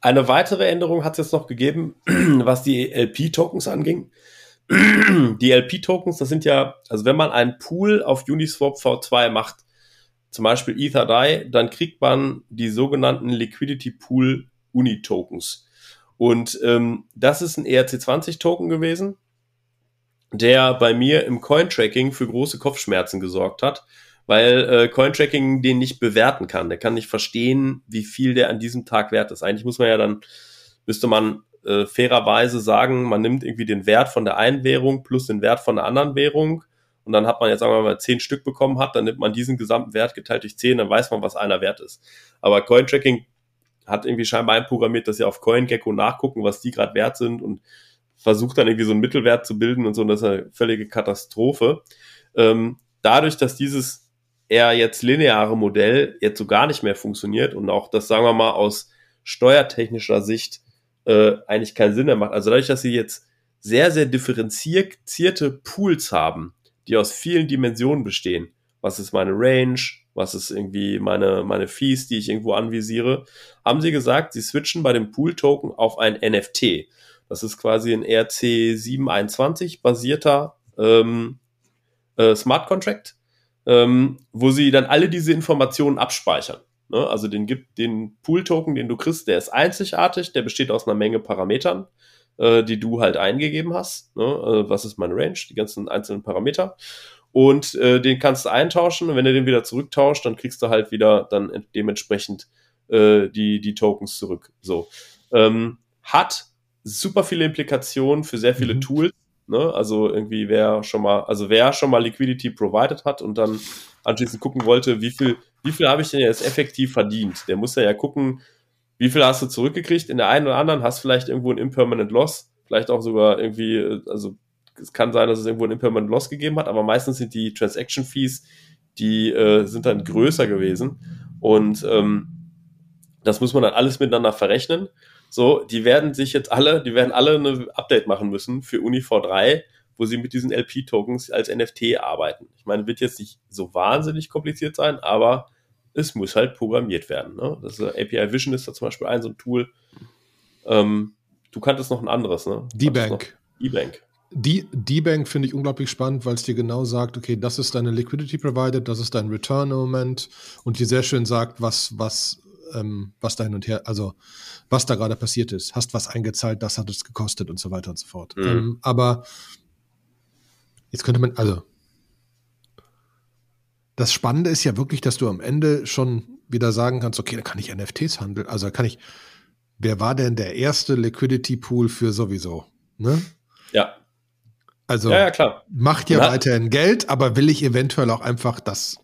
Speaker 2: Eine weitere Änderung hat es jetzt noch gegeben, was die LP-Tokens anging. die LP-Tokens, das sind ja, also wenn man einen Pool auf Uniswap V2 macht, zum Beispiel EtherDai, dann kriegt man die sogenannten Liquidity Pool Uni-Tokens. Und ähm, das ist ein ERC20-Token gewesen, der bei mir im Cointracking für große Kopfschmerzen gesorgt hat, weil äh, Cointracking den nicht bewerten kann. Der kann nicht verstehen, wie viel der an diesem Tag wert ist. Eigentlich muss man ja dann, müsste man äh, fairerweise sagen, man nimmt irgendwie den Wert von der einen Währung plus den Wert von der anderen Währung und dann hat man jetzt, sagen wir mal, zehn Stück bekommen hat, dann nimmt man diesen gesamten Wert geteilt durch zehn, dann weiß man, was einer wert ist. Aber Cointracking hat irgendwie scheinbar einprogrammiert, dass sie auf CoinGecko nachgucken, was die gerade wert sind und versucht dann irgendwie so einen Mittelwert zu bilden und so, und das ist eine völlige Katastrophe. Ähm, dadurch, dass dieses eher jetzt lineare Modell jetzt so gar nicht mehr funktioniert und auch das, sagen wir mal, aus steuertechnischer Sicht äh, eigentlich keinen Sinn mehr macht. Also dadurch, dass sie jetzt sehr, sehr differenzierte Pools haben, die aus vielen Dimensionen bestehen. Was ist meine Range? Was ist irgendwie meine, meine Fees, die ich irgendwo anvisiere, haben sie gesagt, sie switchen bei dem Pool-Token auf ein NFT. Das ist quasi ein RC721 basierter ähm, äh, Smart Contract, ähm, wo sie dann alle diese Informationen abspeichern. Ne? Also den den Pool-Token, den du kriegst, der ist einzigartig, der besteht aus einer Menge Parametern, äh, die du halt eingegeben hast. Ne? Äh, was ist meine Range, die ganzen einzelnen Parameter und äh, den kannst du eintauschen und wenn du den wieder zurücktauscht, dann kriegst du halt wieder dann dementsprechend äh, die, die Tokens zurück. So. Ähm, hat super viele Implikationen für sehr viele mhm. Tools. Ne? Also irgendwie wer schon mal, also wer schon mal Liquidity provided hat und dann anschließend gucken wollte, wie viel, wie viel habe ich denn jetzt effektiv verdient? Der muss ja ja gucken, wie viel hast du zurückgekriegt. In der einen oder anderen hast vielleicht irgendwo ein Impermanent Loss, vielleicht auch sogar irgendwie, äh, also es kann sein, dass es irgendwo ein Impermanent Loss gegeben hat, aber meistens sind die Transaction Fees, die äh, sind dann größer gewesen. Und ähm, das muss man dann alles miteinander verrechnen. So, die werden sich jetzt alle, die werden alle eine Update machen müssen für Uni V3, wo sie mit diesen LP-Tokens als NFT arbeiten. Ich meine, wird jetzt nicht so wahnsinnig kompliziert sein, aber es muss halt programmiert werden. Ne? Das ist, API Vision ist da zum Beispiel ein so ein Tool. Ähm, du kanntest noch ein anderes, ne?
Speaker 1: D-Bank.
Speaker 2: E-Bank.
Speaker 1: Die, die Bank finde ich unglaublich spannend, weil es dir genau sagt, okay, das ist deine Liquidity Provided, das ist dein Return im Moment und dir sehr schön sagt, was, was, ähm, was da hin und her, also was da gerade passiert ist. Hast was eingezahlt, das hat es gekostet und so weiter und so fort. Mhm. Ähm, aber jetzt könnte man, also das Spannende ist ja wirklich, dass du am Ende schon wieder sagen kannst, okay, da kann ich NFTs handeln. Also kann ich, wer war denn der erste Liquidity Pool für sowieso? Ne?
Speaker 2: Ja.
Speaker 1: Also ja, ja, macht ja weiterhin Geld, aber will ich eventuell auch einfach das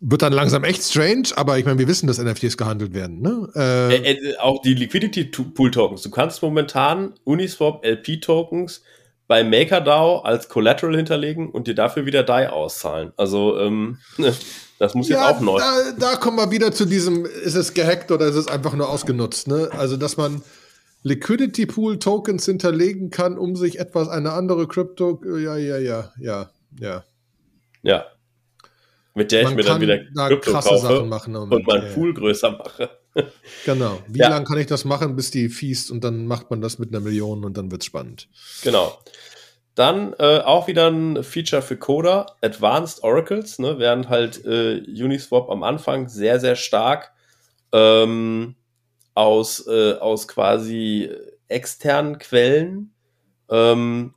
Speaker 1: wird dann langsam echt strange, aber ich meine, wir wissen, dass NFTs gehandelt werden. Ne?
Speaker 2: Äh, äh, äh, auch die Liquidity Pool Tokens. Du kannst momentan Uniswap LP Tokens bei MakerDAO als Collateral hinterlegen und dir dafür wieder DAI auszahlen. Also ähm, das muss ja, jetzt auch neu.
Speaker 1: Da, da kommen wir wieder zu diesem, ist es gehackt oder ist es einfach nur ausgenutzt? Ne? Also dass man Liquidity Pool Tokens hinterlegen kann, um sich etwas eine andere Krypto, ja, ja, ja, ja, ja.
Speaker 2: Ja. Mit der man ich mir dann wieder
Speaker 1: da Krypto kaufe Sachen machen
Speaker 2: und, und meinen Pool größer mache.
Speaker 1: genau. Wie ja. lange kann ich das machen, bis die fiest und dann macht man das mit einer Million und dann wird's spannend.
Speaker 2: Genau. Dann äh, auch wieder ein Feature für Coda, Advanced Oracles, ne, während halt äh, Uniswap am Anfang sehr, sehr stark ähm, aus, äh, aus quasi externen Quellen ähm,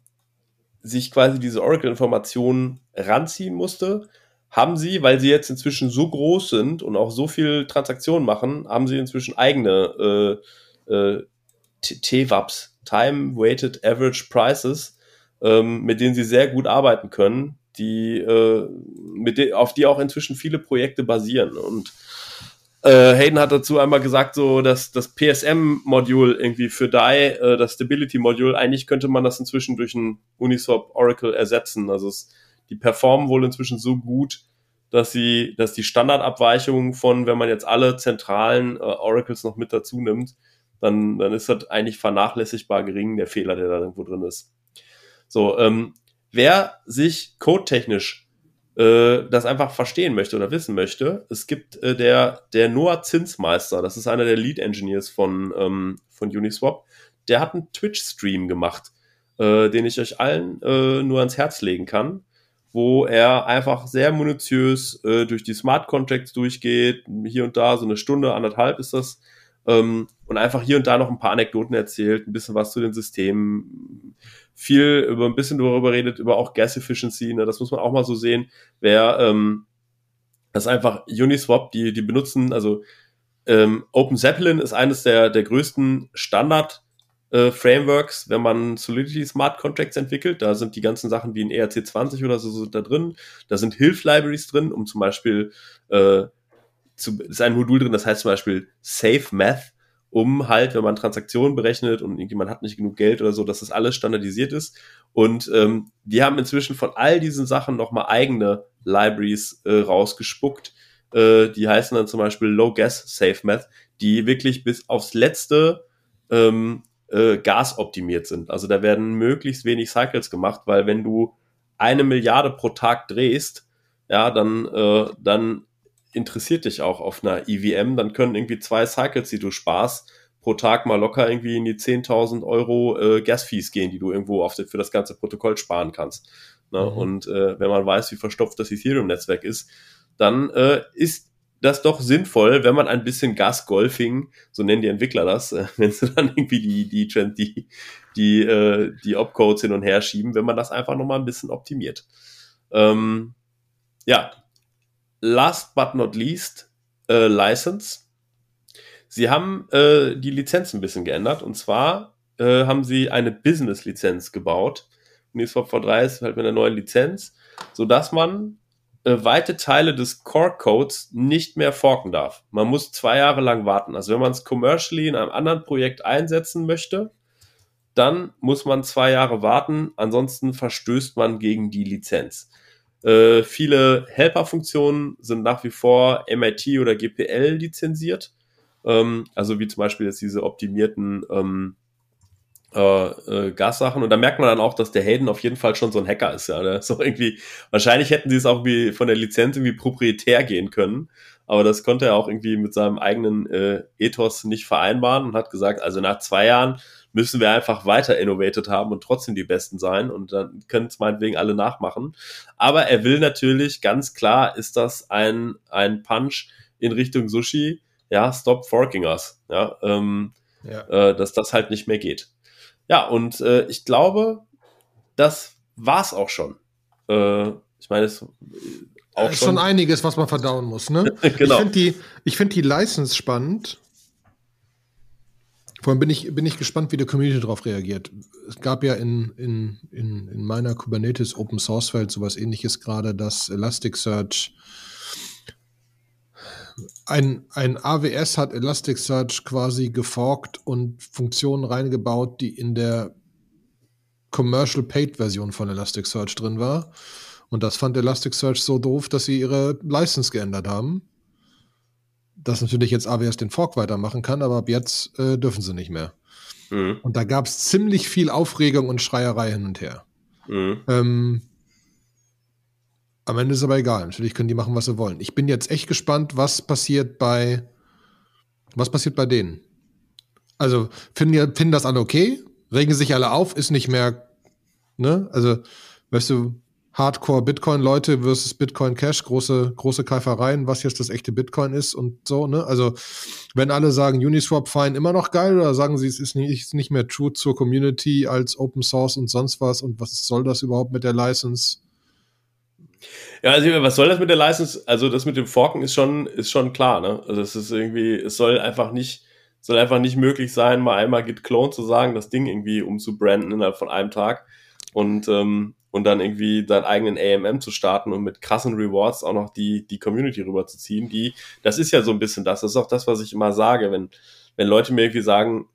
Speaker 2: sich quasi diese Oracle-Informationen ranziehen musste, haben sie, weil sie jetzt inzwischen so groß sind und auch so viel Transaktionen machen, haben sie inzwischen eigene äh, äh, TWAPs, Time Weighted Average Prices, ähm, mit denen sie sehr gut arbeiten können, die, äh, mit de auf die auch inzwischen viele Projekte basieren. Und äh, Hayden hat dazu einmal gesagt, so dass das PSM-Modul irgendwie für DAI, äh, das Stability-Modul, eigentlich könnte man das inzwischen durch ein Uniswap Oracle ersetzen. Also es, die performen wohl inzwischen so gut, dass sie, dass die Standardabweichung von, wenn man jetzt alle zentralen äh, Oracles noch mit dazu nimmt, dann, dann ist das eigentlich vernachlässigbar gering, der Fehler, der da irgendwo drin ist. So, ähm, wer sich codetechnisch äh, das einfach verstehen möchte oder wissen möchte, es gibt äh, der, der Noah Zinsmeister, das ist einer der Lead Engineers von, ähm, von Uniswap, der hat einen Twitch-Stream gemacht, äh, den ich euch allen äh, nur ans Herz legen kann, wo er einfach sehr minutiös äh, durch die Smart Contracts durchgeht, hier und da, so eine Stunde, anderthalb ist das, ähm, und einfach hier und da noch ein paar Anekdoten erzählt, ein bisschen was zu den Systemen, viel über ein bisschen darüber redet, über auch Gas Efficiency, ne, das muss man auch mal so sehen, wer ähm, das ist einfach Uniswap, die, die benutzen, also ähm, Open Zeppelin ist eines der, der größten Standard äh, Frameworks, wenn man Solidity Smart Contracts entwickelt. Da sind die ganzen Sachen wie ein ERC20 oder so, so da drin. Da sind Hilf-Libraries drin, um zum Beispiel äh, zu, ist ein Modul drin, das heißt zum Beispiel Safe Math um halt, wenn man Transaktionen berechnet und irgendjemand hat nicht genug Geld oder so, dass das alles standardisiert ist. Und ähm, die haben inzwischen von all diesen Sachen nochmal eigene Libraries äh, rausgespuckt. Äh, die heißen dann zum Beispiel Low Gas Safe Math, die wirklich bis aufs letzte ähm, äh, Gas optimiert sind. Also da werden möglichst wenig Cycles gemacht, weil wenn du eine Milliarde pro Tag drehst, ja, dann, äh, dann interessiert dich auch auf einer EVM, dann können irgendwie zwei Cycles, die du sparst, pro Tag mal locker irgendwie in die 10.000 Euro äh, Gas-Fees gehen, die du irgendwo auf, für das ganze Protokoll sparen kannst. Ne? Mhm. Und äh, wenn man weiß, wie verstopft das Ethereum-Netzwerk ist, dann äh, ist das doch sinnvoll, wenn man ein bisschen Gas-Golfing, so nennen die Entwickler das, äh, wenn sie dann irgendwie die, die, Trend, die, die, äh, die Opcodes hin und her schieben, wenn man das einfach nochmal ein bisschen optimiert. Ähm, ja, last but not least, äh, License. Sie haben äh, die Lizenz ein bisschen geändert und zwar äh, haben sie eine Business-Lizenz gebaut. Uniswap V3 ist halt mit einer neuen Lizenz, sodass man äh, weite Teile des Core-Codes nicht mehr forken darf. Man muss zwei Jahre lang warten. Also wenn man es commercially in einem anderen Projekt einsetzen möchte, dann muss man zwei Jahre warten, ansonsten verstößt man gegen die Lizenz. Äh, viele Helper-Funktionen sind nach wie vor MIT oder GPL lizenziert. Ähm, also wie zum Beispiel jetzt diese optimierten ähm, äh, äh, Gassachen. Und da merkt man dann auch, dass der Hayden auf jeden Fall schon so ein Hacker ist. Ja, der so irgendwie, wahrscheinlich hätten sie es auch wie von der Lizenz irgendwie proprietär gehen können. Aber das konnte er auch irgendwie mit seinem eigenen äh, Ethos nicht vereinbaren und hat gesagt, also nach zwei Jahren müssen wir einfach weiter innovated haben und trotzdem die Besten sein und dann können es meinetwegen alle nachmachen. Aber er will natürlich, ganz klar ist das ein, ein Punch in Richtung Sushi, ja, stop forking us, ja, ähm, ja. Äh, dass das halt nicht mehr geht. Ja, und äh, ich glaube, das war's auch schon. Äh, ich meine, es
Speaker 1: auch ist schon, schon einiges, was man verdauen muss, ne? genau. Ich finde die, ich find die License spannend, Vor allem bin ich, bin ich gespannt, wie die Community darauf reagiert. Es gab ja in, in, in, in meiner Kubernetes Open Source Welt sowas ähnliches gerade, dass Elasticsearch ein, ein AWS hat Elasticsearch quasi geforkt und Funktionen reingebaut, die in der Commercial Paid Version von Elasticsearch drin war. Und das fand Elasticsearch so doof, dass sie ihre License geändert haben. Dass natürlich jetzt AWS den Fork weitermachen kann, aber ab jetzt äh, dürfen sie nicht mehr. Mhm. Und da gab es ziemlich viel Aufregung und Schreierei hin und her. Mhm. Ähm, am Ende ist aber egal. Natürlich können die machen, was sie wollen. Ich bin jetzt echt gespannt, was passiert bei, was passiert bei denen. Also finden, finden das alle okay? Regen sich alle auf? Ist nicht mehr, ne? Also, weißt du, Hardcore Bitcoin-Leute versus Bitcoin Cash, große, große Keifereien, was jetzt das echte Bitcoin ist und so, ne? Also, wenn alle sagen, Uniswap fein immer noch geil oder sagen sie, es ist nicht, ist nicht mehr true zur Community als Open Source und sonst was und was soll das überhaupt mit der License?
Speaker 2: Ja, also was soll das mit der License? Also das mit dem Forken ist schon, ist schon klar, ne? Also es ist irgendwie, es soll einfach nicht, soll einfach nicht möglich sein, mal einmal Git Clone zu sagen, das Ding irgendwie umzubranden innerhalb von einem Tag. Und ähm, und dann irgendwie deinen eigenen AMM zu starten und mit krassen Rewards auch noch die, die Community rüberzuziehen, die, das ist ja so ein bisschen das, das ist auch das, was ich immer sage, wenn, wenn Leute mir irgendwie sagen,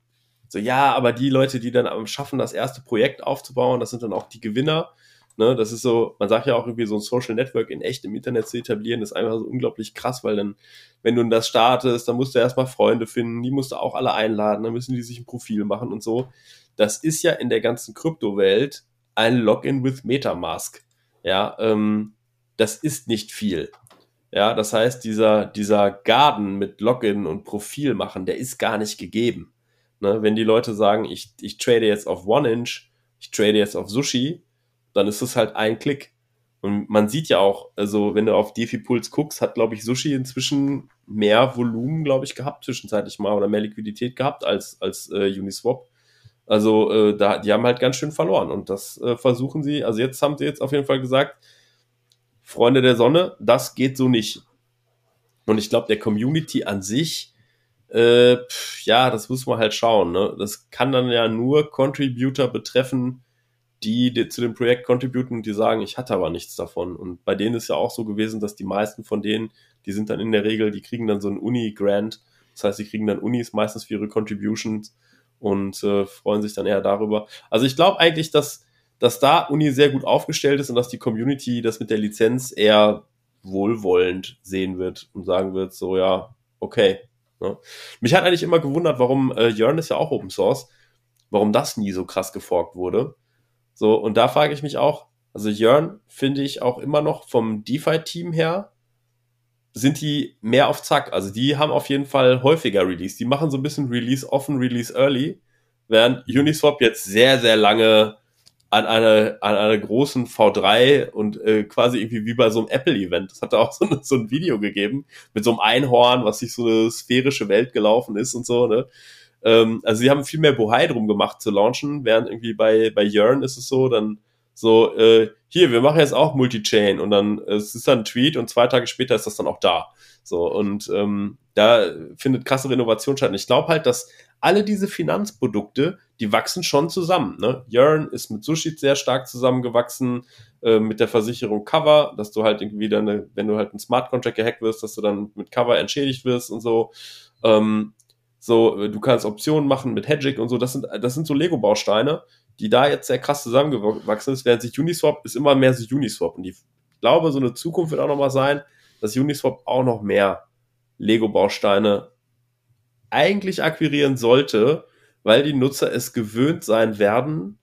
Speaker 2: so, ja, aber die Leute, die dann schaffen, das erste Projekt aufzubauen, das sind dann auch die Gewinner. Ne, das ist so, man sagt ja auch irgendwie so ein Social Network in echt im Internet zu etablieren, ist einfach so unglaublich krass, weil dann, wenn du das startest, dann musst du erstmal Freunde finden, die musst du auch alle einladen, dann müssen die sich ein Profil machen und so. Das ist ja in der ganzen Kryptowelt ein Login with Metamask. Ja, ähm, das ist nicht viel. Ja, das heißt, dieser, dieser Garden mit Login und Profil machen, der ist gar nicht gegeben. Ne? Wenn die Leute sagen, ich, ich trade jetzt auf One-Inch, ich trade jetzt auf Sushi, dann ist es halt ein Klick. Und man sieht ja auch, also wenn du auf DeFi Pulse guckst, hat, glaube ich, Sushi inzwischen mehr Volumen, glaube ich, gehabt, zwischenzeitlich mal, oder mehr Liquidität gehabt als, als äh, Uniswap. Also äh, da, die haben halt ganz schön verloren und das äh, versuchen sie, also jetzt haben sie jetzt auf jeden Fall gesagt, Freunde der Sonne, das geht so nicht. Und ich glaube, der Community an sich, äh, pff, ja, das muss man halt schauen. Ne? Das kann dann ja nur Contributor betreffen, die, die zu dem Projekt contributen und die sagen, ich hatte aber nichts davon. Und bei denen ist ja auch so gewesen, dass die meisten von denen, die sind dann in der Regel, die kriegen dann so ein Uni-Grant. Das heißt, die kriegen dann Unis meistens für ihre Contributions und äh, freuen sich dann eher darüber. Also ich glaube eigentlich, dass, dass da Uni sehr gut aufgestellt ist und dass die Community das mit der Lizenz eher wohlwollend sehen wird und sagen wird, so ja, okay. Ne? Mich hat eigentlich immer gewundert, warum äh, Jörn ist ja auch Open Source, warum das nie so krass geforkt wurde. So, und da frage ich mich auch, also Jörn finde ich auch immer noch vom DeFi-Team her sind die mehr auf Zack. Also die haben auf jeden Fall häufiger Release. Die machen so ein bisschen Release offen, Release early, während Uniswap jetzt sehr, sehr lange an einer an einer großen V3 und äh, quasi irgendwie wie bei so einem Apple-Event. Das hat da auch so, eine, so ein Video gegeben mit so einem Einhorn, was sich so eine sphärische Welt gelaufen ist und so, ne? Ähm, also sie haben viel mehr Bohai drum gemacht zu launchen, während irgendwie bei, bei Yearn ist es so, dann so, äh, hier, wir machen jetzt auch Multi-Chain und dann, es ist dann ein Tweet und zwei Tage später ist das dann auch da. So, und ähm, da findet krasse Renovation statt. Und ich glaube halt, dass alle diese Finanzprodukte, die wachsen schon zusammen. Ne? Yearn ist mit Sushi sehr stark zusammengewachsen, äh, mit der Versicherung Cover, dass du halt irgendwie dann, wenn du halt ein Smart Contract gehackt wirst, dass du dann mit Cover entschädigt wirst und so. Ähm, so, du kannst Optionen machen mit Hedging und so. Das sind, das sind so Lego-Bausteine, die da jetzt sehr krass zusammengewachsen ist, während sich Uniswap ist immer mehr so Uniswap. Und ich glaube, so eine Zukunft wird auch nochmal sein, dass Uniswap auch noch mehr Lego-Bausteine eigentlich akquirieren sollte, weil die Nutzer es gewöhnt sein werden,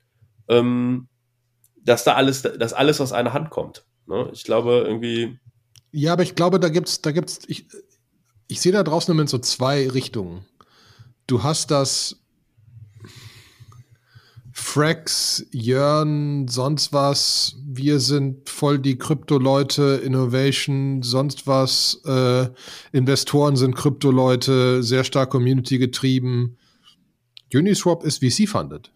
Speaker 2: ähm, dass da alles, dass alles aus einer Hand kommt. Ne? Ich glaube irgendwie.
Speaker 1: Ja, aber ich glaube, da gibt's, da gibt's, ich, ich sehe da draußen immer so zwei Richtungen. Du hast das Frax, Jörn, sonst was. Wir sind voll die Krypto-Leute, Innovation, sonst was. Äh, Investoren sind Krypto-Leute, sehr stark Community getrieben. Uniswap ist VC-funded.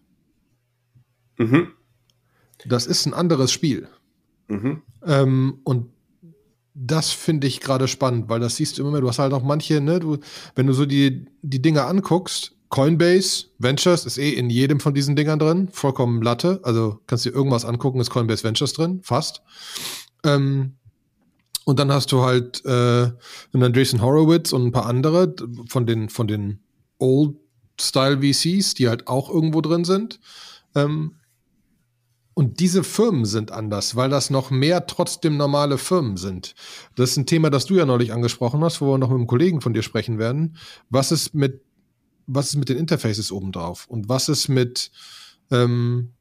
Speaker 1: Mhm. Das ist ein anderes Spiel. Mhm. Ähm, und das finde ich gerade spannend, weil das siehst du immer mehr. Du hast halt auch manche, ne, du, wenn du so die, die Dinge anguckst, Coinbase Ventures ist eh in jedem von diesen Dingern drin, vollkommen Latte. Also kannst dir irgendwas angucken, ist Coinbase Ventures drin, fast. Ähm, und dann hast du halt äh, einen Andreessen Horowitz und ein paar andere von den, von den Old-Style VCs, die halt auch irgendwo drin sind. Ähm, und diese Firmen sind anders, weil das noch mehr trotzdem normale Firmen sind. Das ist ein Thema, das du ja neulich angesprochen hast, wo wir noch mit einem Kollegen von dir sprechen werden. Was ist mit, was ist mit den Interfaces obendrauf? Und was ist mit ähm,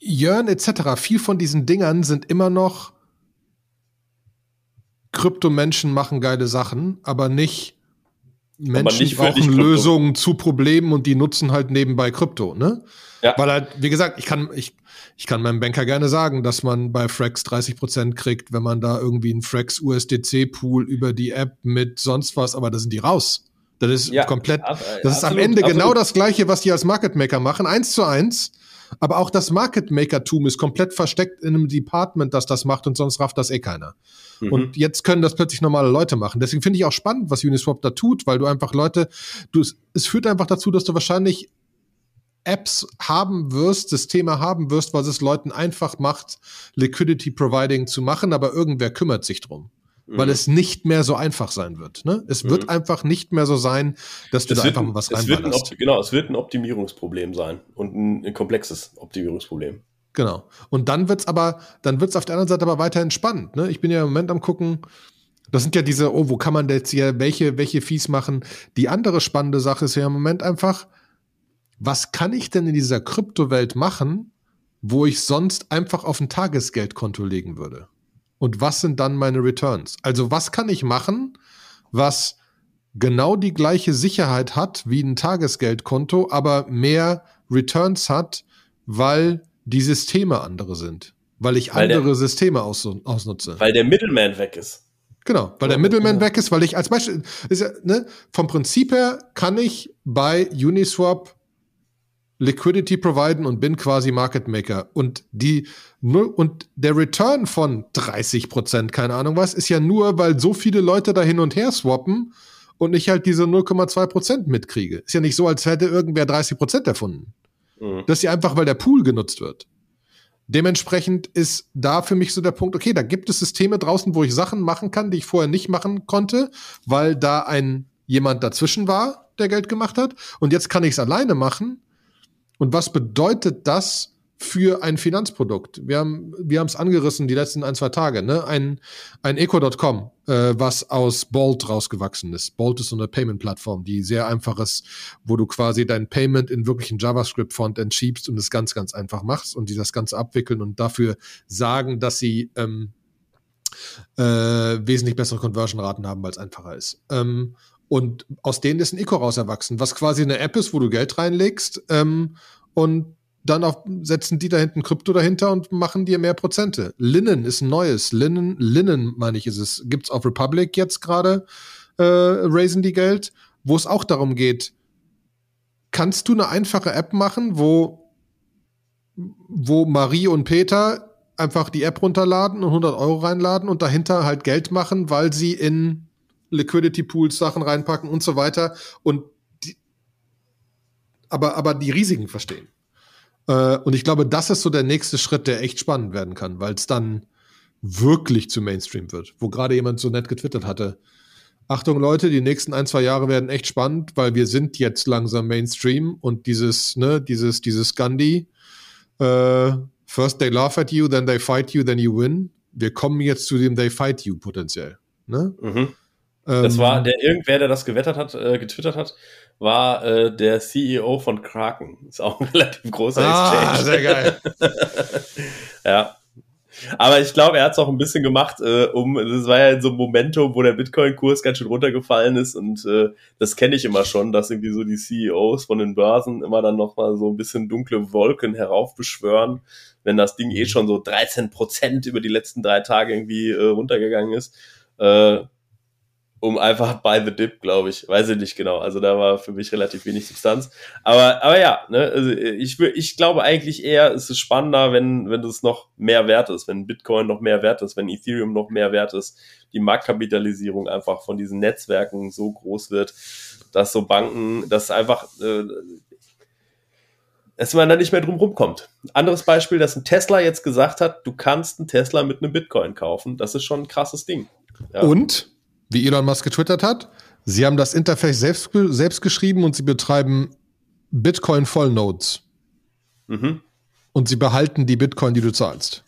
Speaker 1: Jörn etc., viel von diesen Dingern sind immer noch Kryptomenschen machen geile Sachen, aber nicht Menschen nicht brauchen Lösungen zu Problemen und die nutzen halt nebenbei Krypto, ne? Ja. Weil halt, wie gesagt, ich kann, ich, ich kann meinem Banker gerne sagen, dass man bei Frax 30 Prozent kriegt, wenn man da irgendwie einen Frax USDC Pool über die App mit sonst was, aber da sind die raus. Das ist ja, komplett, das ist absolut, am Ende genau absolut. genau das Gleiche, was die als Market Maker machen, eins zu eins. Aber auch das Market Maker-Tum ist komplett versteckt in einem Department, das das macht und sonst rafft das eh keiner. Mhm. Und jetzt können das plötzlich normale Leute machen. Deswegen finde ich auch spannend, was Uniswap da tut, weil du einfach Leute, du, es führt einfach dazu, dass du wahrscheinlich Apps haben wirst, Systeme haben wirst, was es Leuten einfach macht, Liquidity Providing zu machen, aber irgendwer kümmert sich drum weil mhm. es nicht mehr so einfach sein wird. Ne? Es mhm. wird einfach nicht mehr so sein, dass du es da einfach mal was reinballerst.
Speaker 2: Genau, es wird ein Optimierungsproblem sein und ein, ein komplexes Optimierungsproblem.
Speaker 1: Genau. Und dann wird's aber, dann wird's auf der anderen Seite aber weiterhin spannend. Ne? Ich bin ja im Moment am gucken. Das sind ja diese, oh, wo kann man jetzt hier welche, welche Fees machen? Die andere spannende Sache ist ja im Moment einfach, was kann ich denn in dieser Kryptowelt machen, wo ich sonst einfach auf ein Tagesgeldkonto legen würde? und was sind dann meine Returns? Also was kann ich machen, was genau die gleiche Sicherheit hat wie ein Tagesgeldkonto, aber mehr Returns hat, weil die Systeme andere sind. Weil ich weil andere der, Systeme aus, ausnutze.
Speaker 2: Weil der Middleman weg ist.
Speaker 1: Genau, weil der Middleman genau. weg ist, weil ich als Beispiel, ist ja, ne, vom Prinzip her kann ich bei Uniswap Liquidity providen und bin quasi Market Maker. Und die und der Return von 30 Prozent, keine Ahnung was, ist ja nur, weil so viele Leute da hin und her swappen und ich halt diese 0,2 Prozent mitkriege. Ist ja nicht so, als hätte irgendwer 30 Prozent erfunden. Mhm. Das ist ja einfach, weil der Pool genutzt wird. Dementsprechend ist da für mich so der Punkt, okay, da gibt es Systeme draußen, wo ich Sachen machen kann, die ich vorher nicht machen konnte, weil da ein jemand dazwischen war, der Geld gemacht hat. Und jetzt kann ich es alleine machen und was bedeutet das für ein Finanzprodukt? Wir haben wir haben es angerissen die letzten ein, zwei Tage. Ne? Ein, ein Eco.com, äh, was aus Bolt rausgewachsen ist. Bolt ist so eine Payment-Plattform, die sehr einfach ist, wo du quasi dein Payment in wirklichen JavaScript-Font entschiebst und es ganz, ganz einfach machst und die das Ganze abwickeln und dafür sagen, dass sie ähm, äh, wesentlich bessere Conversion-Raten haben, weil es einfacher ist. Ähm, und aus denen ist ein Eco raus erwachsen, was quasi eine App ist, wo du Geld reinlegst ähm, und dann auf, setzen die da hinten Krypto dahinter und machen dir mehr Prozente. Linen ist ein neues. Linen, Linen meine ich, ist es. Gibt's auf Republic jetzt gerade, äh, raisen die Geld, wo es auch darum geht, kannst du eine einfache App machen, wo, wo Marie und Peter einfach die App runterladen und 100 Euro reinladen und dahinter halt Geld machen, weil sie in Liquidity Pools Sachen reinpacken und so weiter und die, aber, aber die Risiken verstehen. Äh, und ich glaube, das ist so der nächste Schritt, der echt spannend werden kann, weil es dann wirklich zu Mainstream wird. Wo gerade jemand so nett getwittert hatte. Achtung Leute, die nächsten ein, zwei Jahre werden echt spannend, weil wir sind jetzt langsam Mainstream und dieses, ne, dieses, dieses Gandhi, äh, first they laugh at you, then they fight you, then you win. Wir kommen jetzt zu dem they fight you potenziell. Ne? Mhm.
Speaker 2: Das war ähm. der irgendwer, der das gewettert hat, äh, getwittert hat, war äh, der CEO von Kraken. Ist auch ein relativ großer ah, Exchange. sehr geil. ja. Aber ich glaube, er hat es auch ein bisschen gemacht, äh, um, das war ja in so einem Momentum, wo der Bitcoin-Kurs ganz schön runtergefallen ist und äh, das kenne ich immer schon, dass irgendwie so die CEOs von den Börsen immer dann nochmal so ein bisschen dunkle Wolken heraufbeschwören, wenn das Ding eh schon so 13 Prozent über die letzten drei Tage irgendwie äh, runtergegangen ist. Äh, um einfach by the dip, glaube ich. Weiß ich nicht genau. Also da war für mich relativ wenig Substanz. Aber, aber ja, ne, also ich, ich glaube eigentlich eher, es ist spannender, wenn, wenn das noch mehr wert ist, wenn Bitcoin noch mehr wert ist, wenn Ethereum noch mehr wert ist, die Marktkapitalisierung einfach von diesen Netzwerken so groß wird, dass so Banken, dass einfach, äh, dass man da nicht mehr drum rumkommt. Anderes Beispiel, dass ein Tesla jetzt gesagt hat, du kannst einen Tesla mit einem Bitcoin kaufen. Das ist schon ein krasses Ding.
Speaker 1: Ja. Und wie Elon Musk getwittert hat. Sie haben das Interface selbst, selbst geschrieben und sie betreiben Bitcoin Vollnodes. Mhm. Und sie behalten die Bitcoin, die du zahlst.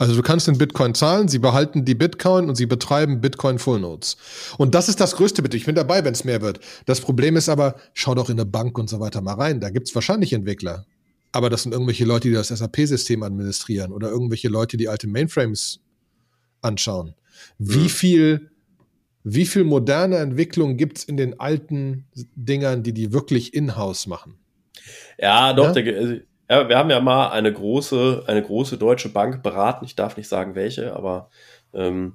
Speaker 1: Also du kannst in Bitcoin zahlen, sie behalten die Bitcoin und sie betreiben Bitcoin Full Nodes. Und das ist das größte Bitte. Ich bin dabei, wenn es mehr wird. Das Problem ist aber, schau doch in eine Bank und so weiter mal rein. Da gibt es wahrscheinlich Entwickler. Aber das sind irgendwelche Leute, die das SAP-System administrieren oder irgendwelche Leute, die alte Mainframes anschauen. Wie mhm. viel wie viel moderne Entwicklung gibt es in den alten Dingern, die die wirklich in-house machen?
Speaker 2: Ja, doch. Ja? Der, also, ja, wir haben ja mal eine große, eine große deutsche Bank beraten. Ich darf nicht sagen welche, aber ähm,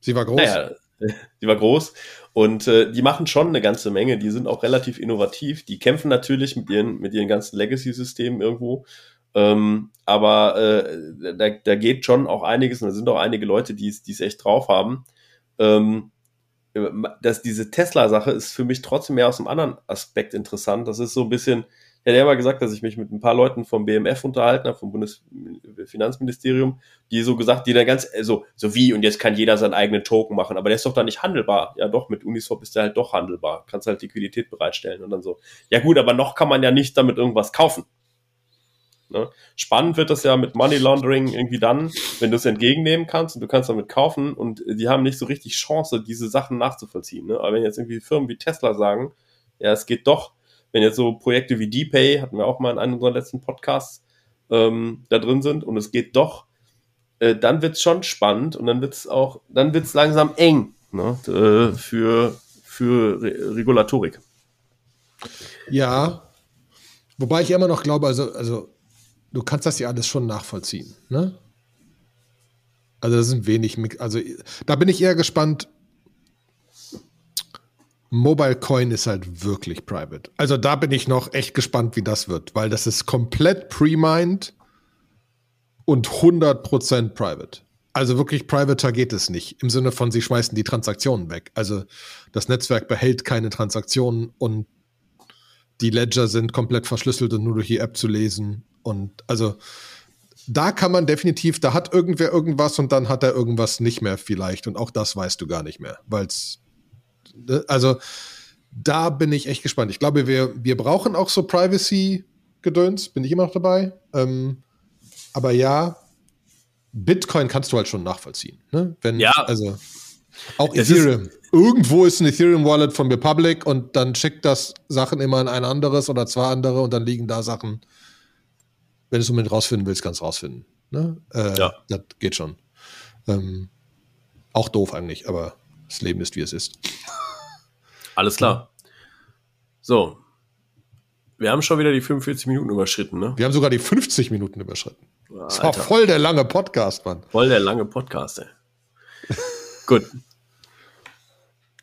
Speaker 1: sie war groß.
Speaker 2: Naja, sie war groß und äh, die machen schon eine ganze Menge. Die sind auch relativ innovativ. Die kämpfen natürlich mit ihren, mit ihren ganzen Legacy-Systemen irgendwo. Ähm, aber äh, da, da geht schon auch einiges und da sind auch einige Leute, die es echt drauf haben. Ähm, dass diese Tesla-Sache ist für mich trotzdem mehr aus einem anderen Aspekt interessant. Das ist so ein bisschen, ich hatte ja mal gesagt, dass ich mich mit ein paar Leuten vom BMF unterhalten habe, vom Bundesfinanzministerium, die so gesagt, die dann ganz, so, so wie, und jetzt kann jeder seinen eigenen Token machen, aber der ist doch da nicht handelbar. Ja doch, mit Uniswap ist der halt doch handelbar. Kannst halt Liquidität bereitstellen und dann so. Ja gut, aber noch kann man ja nicht damit irgendwas kaufen. Ne? Spannend wird das ja mit Money Laundering irgendwie dann, wenn du es entgegennehmen kannst und du kannst damit kaufen und die haben nicht so richtig Chance, diese Sachen nachzuvollziehen. Ne? Aber wenn jetzt irgendwie Firmen wie Tesla sagen, ja, es geht doch, wenn jetzt so Projekte wie DPay, hatten wir auch mal in einem unserer letzten Podcasts, ähm, da drin sind und es geht doch, äh, dann wird es schon spannend und dann wird es auch, dann wird es langsam eng ne? äh, für, für Re Regulatorik.
Speaker 1: Ja, wobei ich immer noch glaube, also, also du kannst das ja alles schon nachvollziehen, ne? Also das sind wenig, also da bin ich eher gespannt. Mobile Coin ist halt wirklich private. Also da bin ich noch echt gespannt, wie das wird, weil das ist komplett pre-mined und 100% private. Also wirklich privater geht es nicht. Im Sinne von, sie schmeißen die Transaktionen weg. Also das Netzwerk behält keine Transaktionen und die Ledger sind komplett verschlüsselt und nur durch die App zu lesen. Und also da kann man definitiv, da hat irgendwer irgendwas und dann hat er irgendwas nicht mehr vielleicht. Und auch das weißt du gar nicht mehr, weil es, ne, also da bin ich echt gespannt. Ich glaube, wir, wir brauchen auch so Privacy-Gedöns, bin ich immer noch dabei. Ähm, aber ja, Bitcoin kannst du halt schon nachvollziehen. Ne? Wenn,
Speaker 2: ja.
Speaker 1: Also auch Ethereum. Irgendwo ist ein Ethereum-Wallet von Republic und dann schickt das Sachen immer in ein anderes oder zwei andere und dann liegen da Sachen wenn du es unbedingt rausfinden willst, kannst du rausfinden. Ne? Äh, ja. Das geht schon. Ähm, auch doof eigentlich, aber das Leben ist, wie es ist.
Speaker 2: Alles klar. So. Wir haben schon wieder die 45 Minuten überschritten, ne?
Speaker 1: Wir haben sogar die 50 Minuten überschritten. Alter. Das war voll der lange Podcast, Mann.
Speaker 2: Voll der lange Podcast, ey. Gut.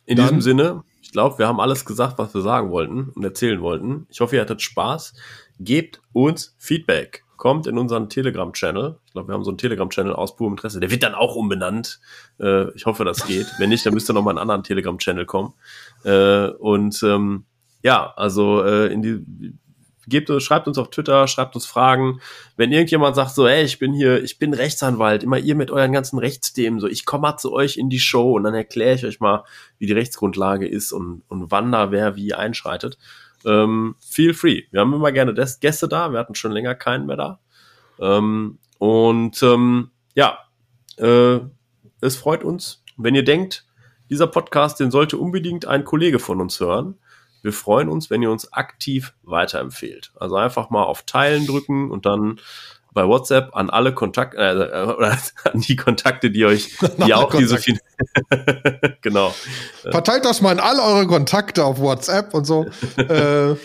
Speaker 2: In Dann, diesem Sinne, ich glaube, wir haben alles gesagt, was wir sagen wollten und erzählen wollten. Ich hoffe, ihr hattet Spaß gebt uns Feedback. Kommt in unseren Telegram-Channel. Ich glaube, wir haben so einen Telegram-Channel aus purem Interesse. Der wird dann auch umbenannt. Äh, ich hoffe, das geht. Wenn nicht, dann müsst ihr noch mal einen anderen Telegram-Channel kommen. Äh, und ähm, ja, also äh, in die gebt, schreibt uns auf Twitter, schreibt uns Fragen. Wenn irgendjemand sagt so, ey, ich bin hier, ich bin Rechtsanwalt, immer ihr mit euren ganzen Rechtsthemen, so, ich komme mal zu euch in die Show und dann erkläre ich euch mal, wie die Rechtsgrundlage ist und, und wann da wer wie einschreitet ähm, feel free. Wir haben immer gerne Gäste da. Wir hatten schon länger keinen mehr da. Ähm, und ähm, ja, äh, es freut uns, wenn ihr denkt, dieser Podcast, den sollte unbedingt ein Kollege von uns hören. Wir freuen uns, wenn ihr uns aktiv weiterempfehlt. Also einfach mal auf Teilen drücken und dann bei WhatsApp an alle Kontakte, äh, oder an die Kontakte, die euch, die auch diese viel genau.
Speaker 1: Verteilt das mal an all eure Kontakte auf WhatsApp und so. äh,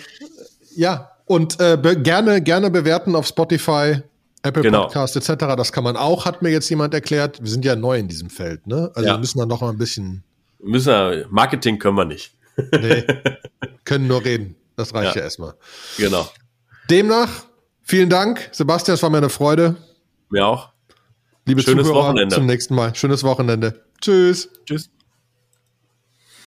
Speaker 1: ja, und äh, gerne, gerne bewerten auf Spotify, Apple genau. Podcast etc. Das kann man auch, hat mir jetzt jemand erklärt. Wir sind ja neu in diesem Feld, ne? Also ja. wir müssen dann noch mal ein bisschen
Speaker 2: Müssen wir, Marketing können wir nicht.
Speaker 1: Nee, können nur reden. Das reicht ja, ja erstmal.
Speaker 2: Genau.
Speaker 1: Demnach, vielen Dank, Sebastian, es war mir eine Freude.
Speaker 2: Mir auch.
Speaker 1: Liebe Schönes Zuhörer, Wochenende. zum nächsten Mal. Schönes Wochenende. Tschüss. Tschüss.